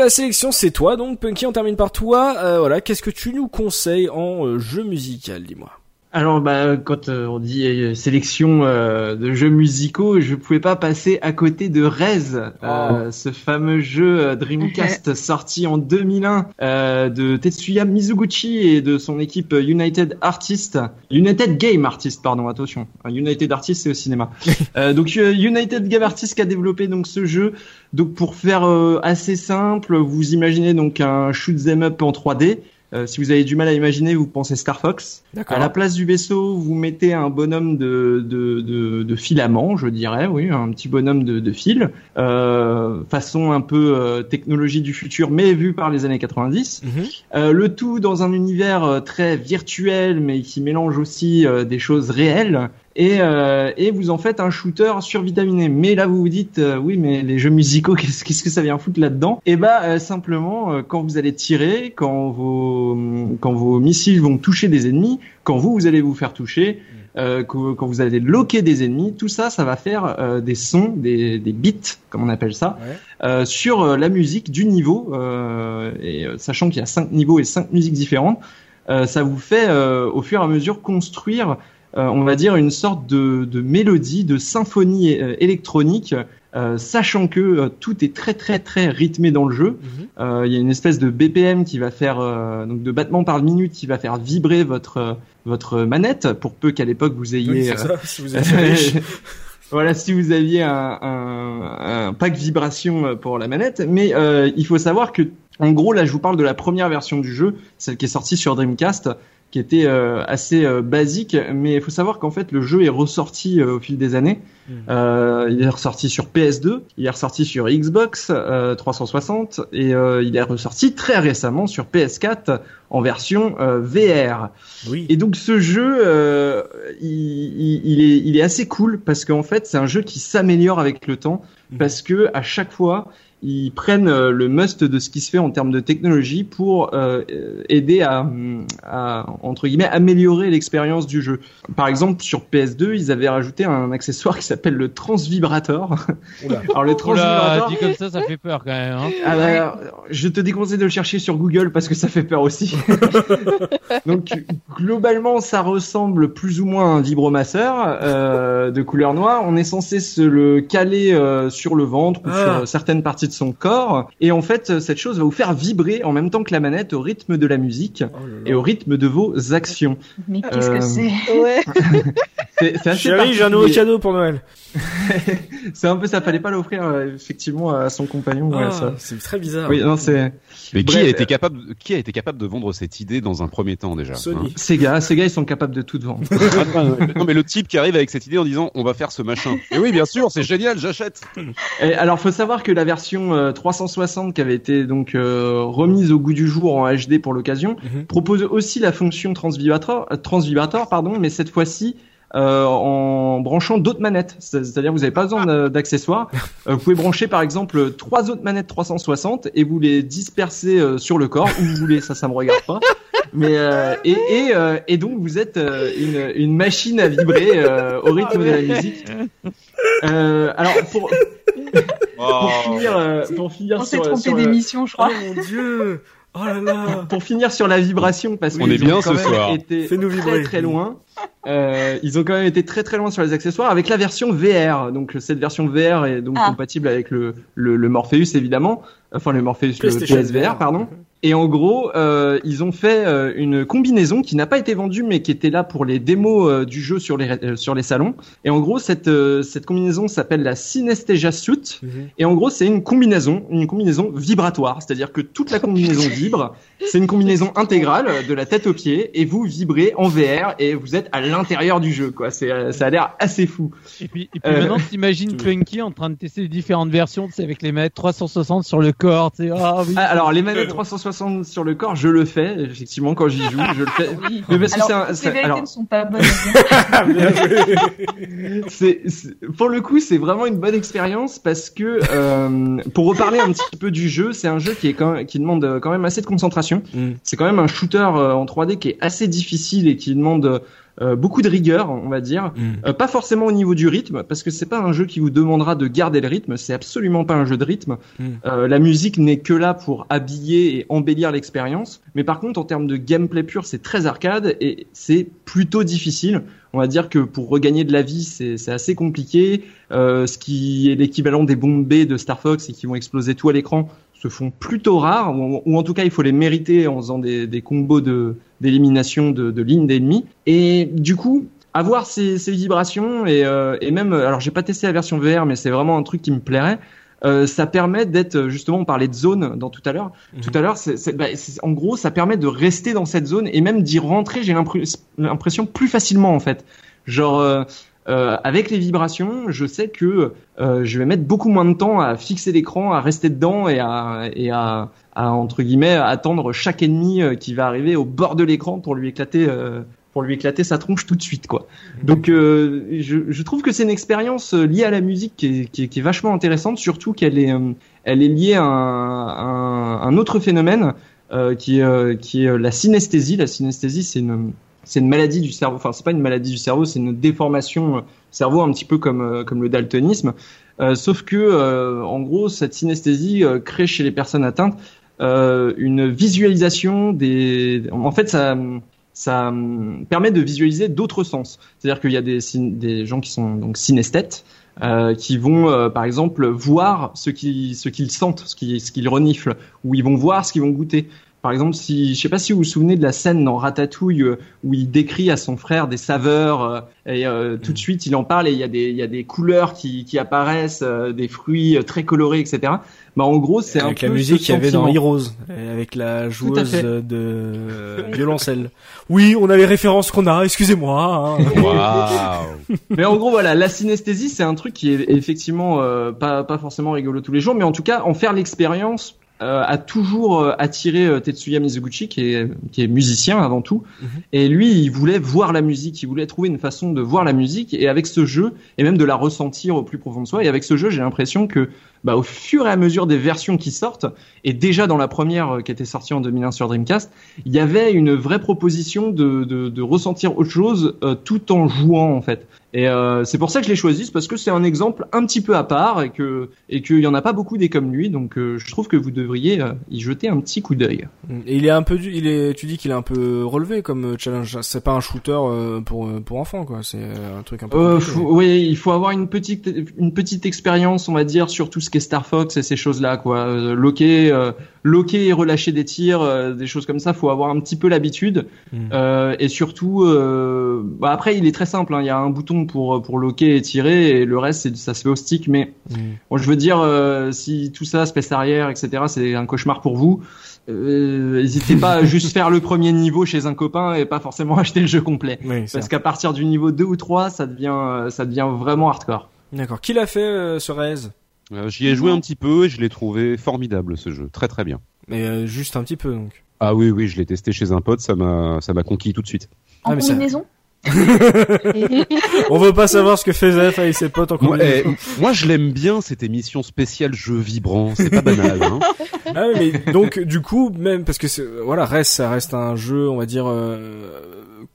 La sélection, c'est toi, donc Punky, on termine par toi, Euh, voilà, qu'est-ce que tu nous conseilles en euh, jeu musical, dis-moi? Alors, bah, quand euh, on dit euh, sélection euh, de jeux musicaux, je pouvais pas passer à côté de Rez, euh, ce fameux jeu euh, Dreamcast [LAUGHS] sorti en 2001 euh, de Tetsuya Mizuguchi et de son équipe United Artists, United Game Artists, pardon, attention, Un United Artists c'est au cinéma. [LAUGHS] Euh, donc United Game Artists qui a développé donc ce jeu. Donc pour faire euh, assez simple, vous imaginez donc un shoot 'em up en 3D. Euh, si vous avez du mal à imaginer, vous pensez Star Fox. À la place du vaisseau, vous mettez un bonhomme de, de, de, de filament, je dirais, oui, un petit bonhomme de, de fil, euh, façon un peu euh, technologie du futur, mais vue par les années 90. Mhm. Euh, le tout dans un univers euh, très virtuel, mais qui mélange aussi euh, des choses réelles. Et, euh, et vous en faites un shooter survitaminé. Mais là, vous vous dites, euh, oui, mais les jeux musicaux, [LAUGHS] qu'est-ce qu'est-ce que ça vient foutre là-dedans? Et bah, euh, simplement, euh, quand vous allez tirer, quand vos, quand vos missiles vont toucher des ennemis, quand vous, vous allez vous faire toucher, euh, que- quand vous allez loquer des ennemis, tout ça, ça va faire euh, des sons, des, des beats, comme on appelle ça, Ouais. euh, sur euh, la musique du niveau. euh, et euh, sachant qu'il y a cinq niveaux et cinq musiques différentes, euh, ça vous fait euh, au fur et à mesure construire, euh, on va dire, une sorte de, de mélodie, de symphonie euh, électronique. euh, sachant que euh, tout est très très très rythmé dans le jeu, Mhm. Euh, il y a une espèce de BPM qui va faire euh, donc de battements par minute qui va faire vibrer votre euh, votre manette pour peu qu'à l'époque vous ayez Oui, euh, ça, si vous êtes [LAUGHS] voilà, si vous aviez un, un, un pack vibration euh, pour la manette, mais euh, il faut savoir que, en gros, là, je vous parle de la première version du jeu, celle qui est sortie sur Dreamcast, qui était euh, assez euh, basique, mais il faut savoir qu'en fait, le jeu est ressorti euh, au fil des années. Euh, il est ressorti sur PS2, il est ressorti sur Xbox euh, 360 et il est ressorti très récemment sur PS4 en version VR. Oui. Et donc ce jeu, il, est, il est assez cool parce qu'en fait c'est un jeu qui s'améliore avec le temps Mhm. parce que à chaque fois ils prennent euh, le must de ce qui se fait en termes de technologie pour euh, euh, aider à, à entre guillemets améliorer l'expérience du jeu. Par exemple sur PS2 ils avaient rajouté un accessoire qui s'appelle le transvibrator. Oula. [LAUGHS] Alors le Oula, transvibrator. dit comme ça, ça fait peur quand même. Hein. Ah bah, je te déconseille de le chercher sur Google parce que ça fait peur aussi. [LAUGHS] Donc globalement, ça ressemble plus ou moins à un vibromasseur euh, de couleur noire. On est censé se le caler euh, sur le ventre ou Ah. sur certaines parties de son corps, et en fait, cette chose va vous faire vibrer en même temps que la manette au rythme de la musique Oh là là. et au rythme de vos actions. Mais qu'est-ce Euh, que c'est? Ouais. [LAUGHS] C'est c'est assez Chérie, j'ai un nouveau cadeau pour Noël. [LAUGHS] C'est un peu ça. Fallait pas l'offrir euh, effectivement à son compagnon. ouais, Ah, ça. c'est très bizarre. Oui, non, c'est Mais qui Bref, a été euh, capable, qui a été capable de vendre cette idée dans un premier temps déjà Sony. Sega. Sega, ils sont capables de tout vendre. [LAUGHS] hein non mais le type qui arrive avec cette idée en disant on va faire ce machin. Et oui bien sûr c'est génial j'achète. Et alors, faut savoir que la version euh, 360 qui avait été donc euh, remise au goût du jour en HD pour l'occasion Mhm. propose aussi la fonction transvibrator, euh, transvibrator pardon, mais cette fois-ci euh, en branchant d'autres manettes. C'est- C'est-à-dire vous n'avez pas besoin d'accessoires. Euh, vous pouvez brancher par exemple trois autres manettes 360 et vous les disperser euh, sur le corps où vous voulez. Ça, ça me regarde pas. Mais euh, et et, euh, et donc vous êtes euh, une, une machine à vibrer euh, au rythme de la musique. Euh, alors pour pour finir euh, pour finir On s'est sur, trompé d'émission, je Oh crois. mon dieu. Oh là là. pour finir sur la vibration parce On qu'ils est bien ce soir. été très vibrer. très loin. Euh, ils ont quand même été très très loin sur les accessoires avec la version VR. Donc cette version VR est donc Ah. compatible avec le, le le Morpheus évidemment, enfin le Morpheus le PSVR VR. pardon. Et en gros, euh, ils ont fait euh, une combinaison qui n'a pas été vendue, mais qui était là pour les démos euh, du jeu sur les euh, sur les salons. Et en gros, cette euh, cette combinaison s'appelle la Synesthesia Suit. Mhm. Et en gros, c'est une combinaison, une combinaison vibratoire, c'est-à-dire que toute la combinaison [LAUGHS] vibre. C'est une combinaison intégrale de la tête aux pieds, et vous vibrez en VR et vous êtes à l'intérieur du jeu, quoi. C'est, euh, ça a l'air assez fou. Et puis, et puis Euh, maintenant, t'imagines [LAUGHS] Punky en train de tester les différentes versions, tu sais, avec les manettes 360 sur le corps, tu sais, ah oui. Ah, alors les manettes 360 sur le corps, je le fais effectivement quand j'y joue, je le fais. [LAUGHS] Oui. Mais parce que Alors, c'est un- toutes les vérités alors- ne sont pas bonnes. [LAUGHS] [LAUGHS] c'est, c'est- pour le coup, c'est vraiment une bonne expérience parce que euh, pour reparler un petit peu du jeu, c'est un jeu qui est quand même- qui demande quand même assez de concentration. Mm. C'est quand même un shooter euh, en 3D qui est assez difficile et qui demande euh, beaucoup de rigueur, on va dire. Mm. Euh, pas forcément au niveau du rythme, parce que c'est pas un jeu qui vous demandera de garder le rythme. C'est absolument pas un jeu de rythme. Mm. Euh, la musique n'est que là pour habiller et embellir l'expérience. Mais par contre, en termes de gameplay pur, c'est très arcade et c'est plutôt difficile. On va dire que pour regagner de la vie, c'est c'est assez compliqué. Euh, ce qui est l'équivalent des bombes B de Star Fox et qui vont exploser tout à l'écran se font plutôt rares, ou, ou en tout cas il faut les mériter en faisant des, des combos d'élimination de, de lignes d'ennemis. Et du coup, avoir ces, ces vibrations et, euh, et même, alors j'ai pas testé la version VR, mais c'est vraiment un truc qui me plairait. Euh, ça permet d'être justement on parlait de zone dans tout à l'heure Mhm. tout à l'heure bah, en gros ça permet de rester dans cette zone et même d'y rentrer j'ai l'impr- l'impression plus facilement en fait genre euh, euh, avec les vibrations je sais que euh, je vais mettre beaucoup moins de temps à fixer l'écran à rester dedans et à et à, à, entre guillemets attendre chaque ennemi euh, qui va arriver au bord de l'écran pour lui éclater euh, pour lui éclater sa tronche tout de suite quoi. Donc euh, je, je trouve que c'est une expérience euh, liée à la musique qui est, qui est, qui est vachement intéressante, surtout qu'elle est elle est liée à un, un, un autre phénomène qui est qui est la synesthésie. La synesthésie c'est une c'est une maladie du cerveau. Enfin c'est pas une maladie du cerveau, c'est une déformation euh, cerveau un petit peu comme euh, comme le daltonisme. Euh, sauf que en gros cette synesthésie crée chez les personnes atteintes une visualisation des. En fait, ça ça permet de visualiser d'autres sens. C'est-à-dire qu'il y a des, des gens qui sont donc synesthètes, qui vont par exemple voir ce qu'ils ce qu'ils sentent, ce qu'ils ce qu'ils reniflent, ou ils vont voir ce qu'ils vont goûter. Par exemple, si je sais pas si vous vous souvenez de la scène dans Ratatouille euh, où il décrit à son frère des saveurs euh, et euh, tout de suite il en parle et il y a des il y a des couleurs qui qui apparaissent, des fruits très colorés, etc. Bah en gros c'est un Avec peu la musique qu'il y avait dans. Heroes, et avec la joueuse de [LAUGHS] violoncelle. Oui, on a les références qu'on a, excusez-moi. hein. [LAUGHS] [LAUGHS] Mais en gros, voilà, la synesthésie, c'est un truc qui est effectivement euh, pas pas forcément rigolo tous les jours, mais en tout cas, en faire l'expérience euh, a toujours euh, attiré euh, Tetsuya Mizuguchi, qui est qui est musicien avant tout. Mhm. Et lui, il voulait voir la musique, il voulait trouver une façon de voir la musique, et avec ce jeu, et même de la ressentir au plus profond de soi. Et avec ce jeu, j'ai l'impression que, bah, au fur et à mesure des versions qui sortent, et déjà dans la première euh, qui était sortie en 2001 sur Dreamcast, il y avait une vraie proposition de, de, de ressentir autre chose euh, tout en jouant en fait. Et euh, c'est pour ça que je l'ai choisi, c'est parce que c'est un exemple un petit peu à part et que et qu'il y en a pas beaucoup des comme lui, donc euh, je trouve que vous devriez euh, y jeter un petit coup d'œil. Et il est un peu, il est, tu dis qu'il est un peu relevé comme euh, challenge. C'est pas un shooter euh, pour pour enfants quoi. C'est un truc un peu. Euh, compliqué. faut- oui, il faut avoir une petite une petite expérience, on va dire, sur tout ce Star Fox et ces choses-là, quoi. Euh, loquer, euh, loquer et relâcher des tirs, euh, des choses comme ça. Faut avoir un petit peu l'habitude. Mm. Euh, et surtout, euh, bah après, il est très simple. hein. Il y a un bouton pour pour loquer et tirer, et le reste, ça se fait au stick. Mais Mm. bon, je veux dire, euh, si tout ça, space arrière, etc., c'est un cauchemar pour vous. Euh, N'hésitez pas à [LAUGHS] juste faire le premier niveau chez un copain et pas forcément [LAUGHS] acheter le jeu complet. Oui, Parce qu'à partir du niveau 2 ou 3, ça devient, euh, ça devient vraiment hardcore. D'accord. Qui l'a fait euh, ce Rez? Euh, J'y ai joué un petit peu et je l'ai trouvé formidable ce jeu, très très bien. Mais euh, juste un petit peu donc. Ah oui oui, je l'ai testé chez un pote, ça m'a ça m'a conquis tout de suite. En Ah, mais ça- combinaison [LAUGHS] On veut pas savoir ce que fait Zef avec ses potes en Moi, combinaison. eh, moi, je l'aime bien cette émission spéciale jeu vibrant, c'est pas banal. Hein. [LAUGHS] Ah oui, mais donc du coup même parce que c'est- voilà reste ça reste un jeu on va dire euh,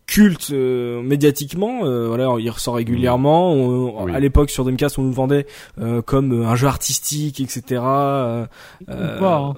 culte euh, médiatiquement euh, voilà il ressort régulièrement On- Oui. à l'époque sur Dreamcast on nous le vendait euh, comme un jeu artistique etc euh, Ou pas, hein.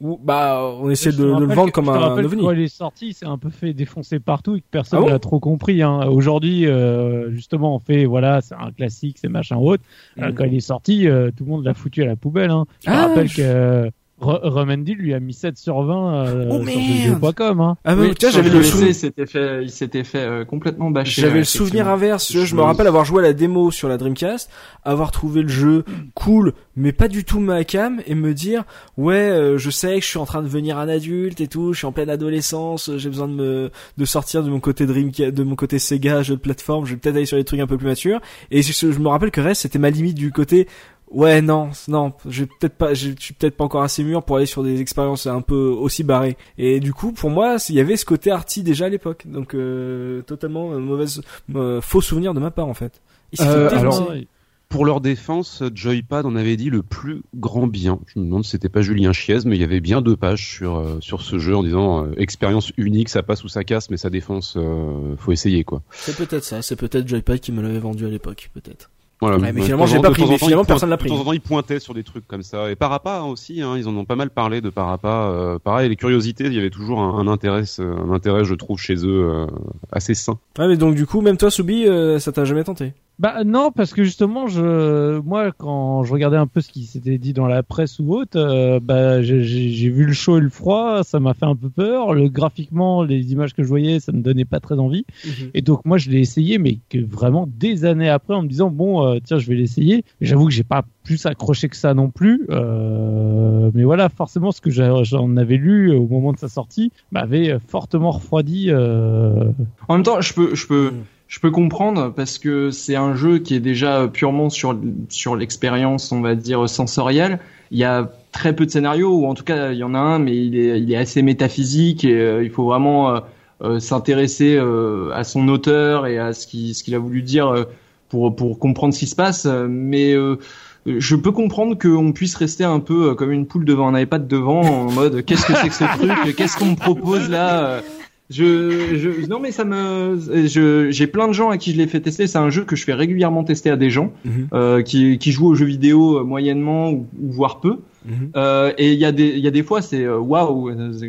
ou- bah on essayait de, le vendre que- comme je te un ovni Quand il est sorti, c'est un peu fait défoncer partout et que personne Ah bon l'a trop compris. Hein. Aujourd'hui, euh, justement, on fait voilà, c'est un classique, c'est machin autre. Euh, Mm. quand il est sorti, euh, tout le monde l'a foutu à la poubelle. Hein. Je te Ah, rappelle je- que Re- Remedy lui a mis 7 sur 20 euh, Oh, sur jeuxvideo.com. Hein. ah bah, Oui, tiens j'avais le souvenir s'était fait, il s'était fait euh, complètement bâcher. J'avais ouais, le souvenir inverse. Je, Je- me rappelle avoir joué à la démo sur la Dreamcast, avoir trouvé le jeu cool, mais pas du tout ma cam, et me dire ouais, euh, je sais que je suis en train de devenir un adulte et tout, je suis en pleine adolescence, j'ai besoin de me de sortir de mon côté Dreamcast, de mon côté Sega, jeu de plateforme, je vais peut-être aller sur des trucs un peu plus matures. Et je, je me rappelle que reste c'était ma limite du côté Ouais non non je peut-être pas je suis peut-être pas encore assez mûr pour aller sur des expériences un peu aussi barrées. Et du coup pour moi il y avait ce côté arty déjà à l'époque. Donc euh, totalement euh, mauvaise euh, faux souvenir de ma part en fait. Euh, alors, Pour leur défense, Joypad en avait dit le plus grand bien. Je me demande si c'était pas Julien Chiez, mais il y avait bien deux pages sur euh, sur ce jeu en disant euh, expérience unique, ça passe ou ça casse, mais sa défense, euh, faut essayer quoi. c'est peut-être ça c'est peut-être Joypad qui me l'avait vendu à l'époque peut-être Voilà. Ouais, mais finalement, j'ai pas pris, mais finalement, personne l'a pris. De temps en temps, ils pointaient sur des trucs comme ça. Et Parappa aussi, hein, ils en ont pas mal parlé de Parappa. Euh, pareil, les curiosités, il y avait toujours un, un intérêt, euh, un intérêt, je trouve, chez eux euh, assez sain. ouais mais donc du coup même toi Soubi euh, ça t'a jamais tenté? Bah non, parce que justement, je, moi, quand je regardais un peu ce qui s'était dit dans la presse ou autre, euh, bah, j'ai- j'ai j'ai vu le chaud et le froid, ça m'a fait un peu peur. Le graphiquement, les images que je voyais, ça me donnait pas très envie. Et donc moi, je l'ai essayé, mais que vraiment des années après, en me disant bon, euh, tiens, je vais l'essayer. J'avoue que j'ai pas plus accroché que ça non plus. Euh, mais voilà, forcément, ce que j'en avais lu au moment de sa sortie m'avait fortement refroidi. Euh... En même temps, je peux, je peux, Mm. Je peux comprendre parce que c'est un jeu qui est déjà purement sur sur l'expérience, on va dire sensorielle. Il y a très peu de scénarios, ou en tout cas il y en a un, mais il est, il est assez métaphysique et euh, il faut vraiment euh, euh, s'intéresser à son auteur et à ce qu'il ce qu'il a voulu dire pour pour comprendre ce qui se passe. Mais je peux comprendre qu'on puisse rester un peu comme une poule devant un iPad devant en mode qu'est-ce que c'est que ce truc? Qu'est-ce qu'on me propose là? Je, je, non mais ça me, je, j'ai plein de gens à qui je l'ai fait tester. C'est un jeu que je fais régulièrement tester à des gens Mhm. euh, qui, qui jouent aux jeux vidéo euh, moyennement ou, ou voire peu. Mhm. Euh, et il y a des il y a des fois c'est euh, waouh c'est-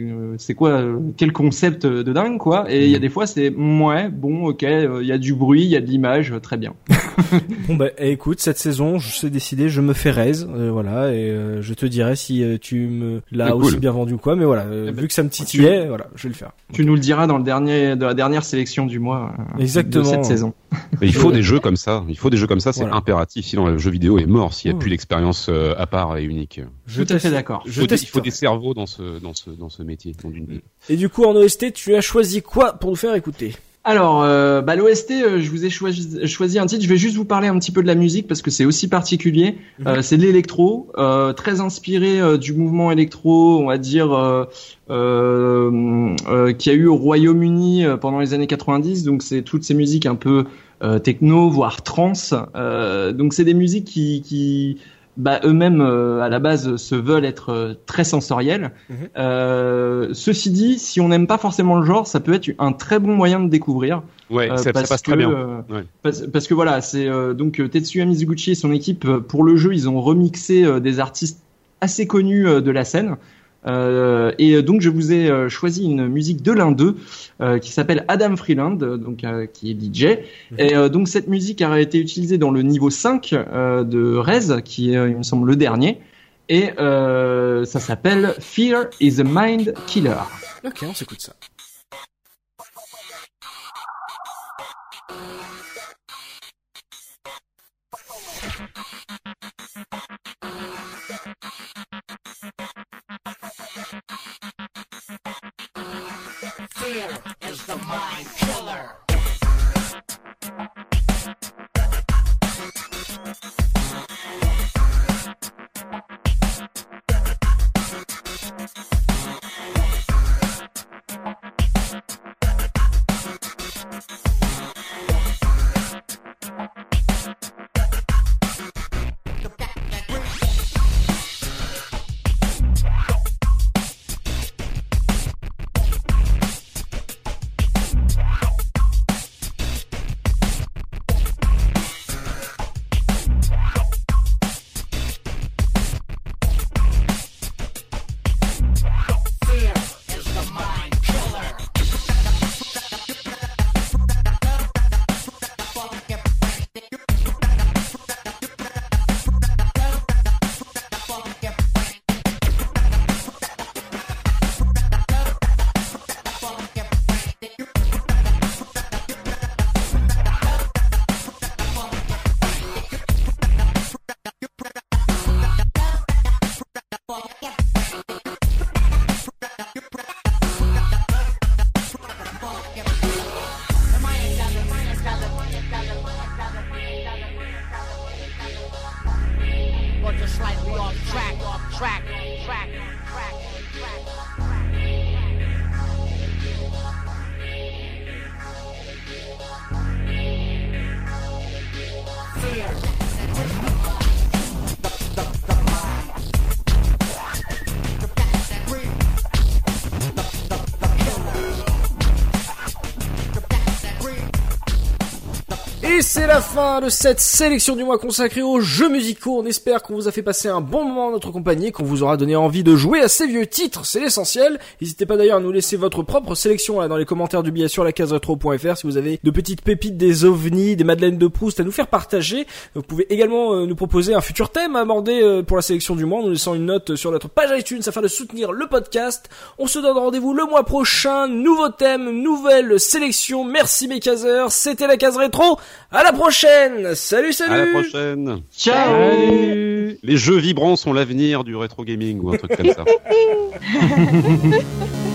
euh, quoi quel concept de dingue quoi et il y a des fois c'est ouais bon ok il y a du bruit il y a de l'image très bien [LAUGHS] Bon bah eh, écoute, cette saison, je sais décider, je me fais raise, euh, voilà, et euh, je te dirai si euh, tu me l'as Ah, cool. aussi bien vendu ou quoi, mais voilà, euh, Eh ben, vu que ça me titillait, voilà, je vais le faire. tu nous le diras dans le dernier de la dernière sélection du mois euh, Exactement. de cette saison [LAUGHS] Mais il faut des jeux comme ça. Il faut des jeux comme ça. C'est Voilà. impératif. Sinon, le jeu vidéo est mort s'il n'y a Oh. plus l'expérience euh, à part et unique. Je tout à fait d'accord Il Je faut, des, il teste. faut des cerveaux dans ce, dans ce, dans ce métier. dans une- Et du coup, en OST, tu as choisi quoi pour nous faire écouter? Alors, euh, bah, l'OST, euh, je vous ai choisi, choisi un titre. Je vais juste vous parler un petit peu de la musique parce que c'est aussi particulier. Euh, c'est de l'électro, euh, très inspiré euh, du mouvement électro, on va dire, euh, euh, euh, y a eu au Royaume-Uni euh, pendant les années 90. Donc, c'est toutes ces musiques un peu euh, techno, voire trance. Euh, donc, c'est des musiques qui, qui bah, eux-mêmes euh, à la base se veulent être euh, très sensorielles. Mhm. Euh, ceci dit, si on n'aime pas forcément le genre, ça peut être un très bon moyen de découvrir. Ouais, Euh, ça, passe que, très bien. euh, Ouais. parce, parce que voilà, c'est euh, donc Tetsuya Mizuguchi et son équipe pour le jeu, ils ont remixé euh, des artistes assez connus euh, de la scène. Euh, et donc je vous ai euh, choisi une musique de l'un d'eux euh, qui s'appelle Adam Freeland, donc qui est DJ. Et euh, donc cette musique a été utilisée dans le niveau 5 euh, de Rez, qui est, il me semble, le dernier. Et ça s'appelle Fear is a Mind Killer. Ok, on s'écoute ça. mind. La fin de cette sélection du mois consacrée aux jeux musicaux. On espère qu'on vous a fait passer un bon moment en notre compagnie, qu'on vous aura donné envie de jouer à ces vieux titres, c'est l'essentiel. N'hésitez pas d'ailleurs à nous laisser votre propre sélection là, dans les commentaires du billet sur la case si vous avez de petites pépites, des ovnis, des madeleines de Proust à nous faire partager. Vous pouvez également euh, nous proposer un futur thème à aborder euh, pour la sélection du mois en nous laissant une note sur notre page iTunes afin de soutenir le podcast. On se donne rendez-vous le mois prochain. Nouveau thème, nouvelle sélection. Merci mes caseurs. C'était la case rétro. À la prochaine. Salut, salut. À la prochaine. Ciao Salut Les jeux vibrants sont l'avenir du rétro gaming ou un truc comme ça. [LAUGHS]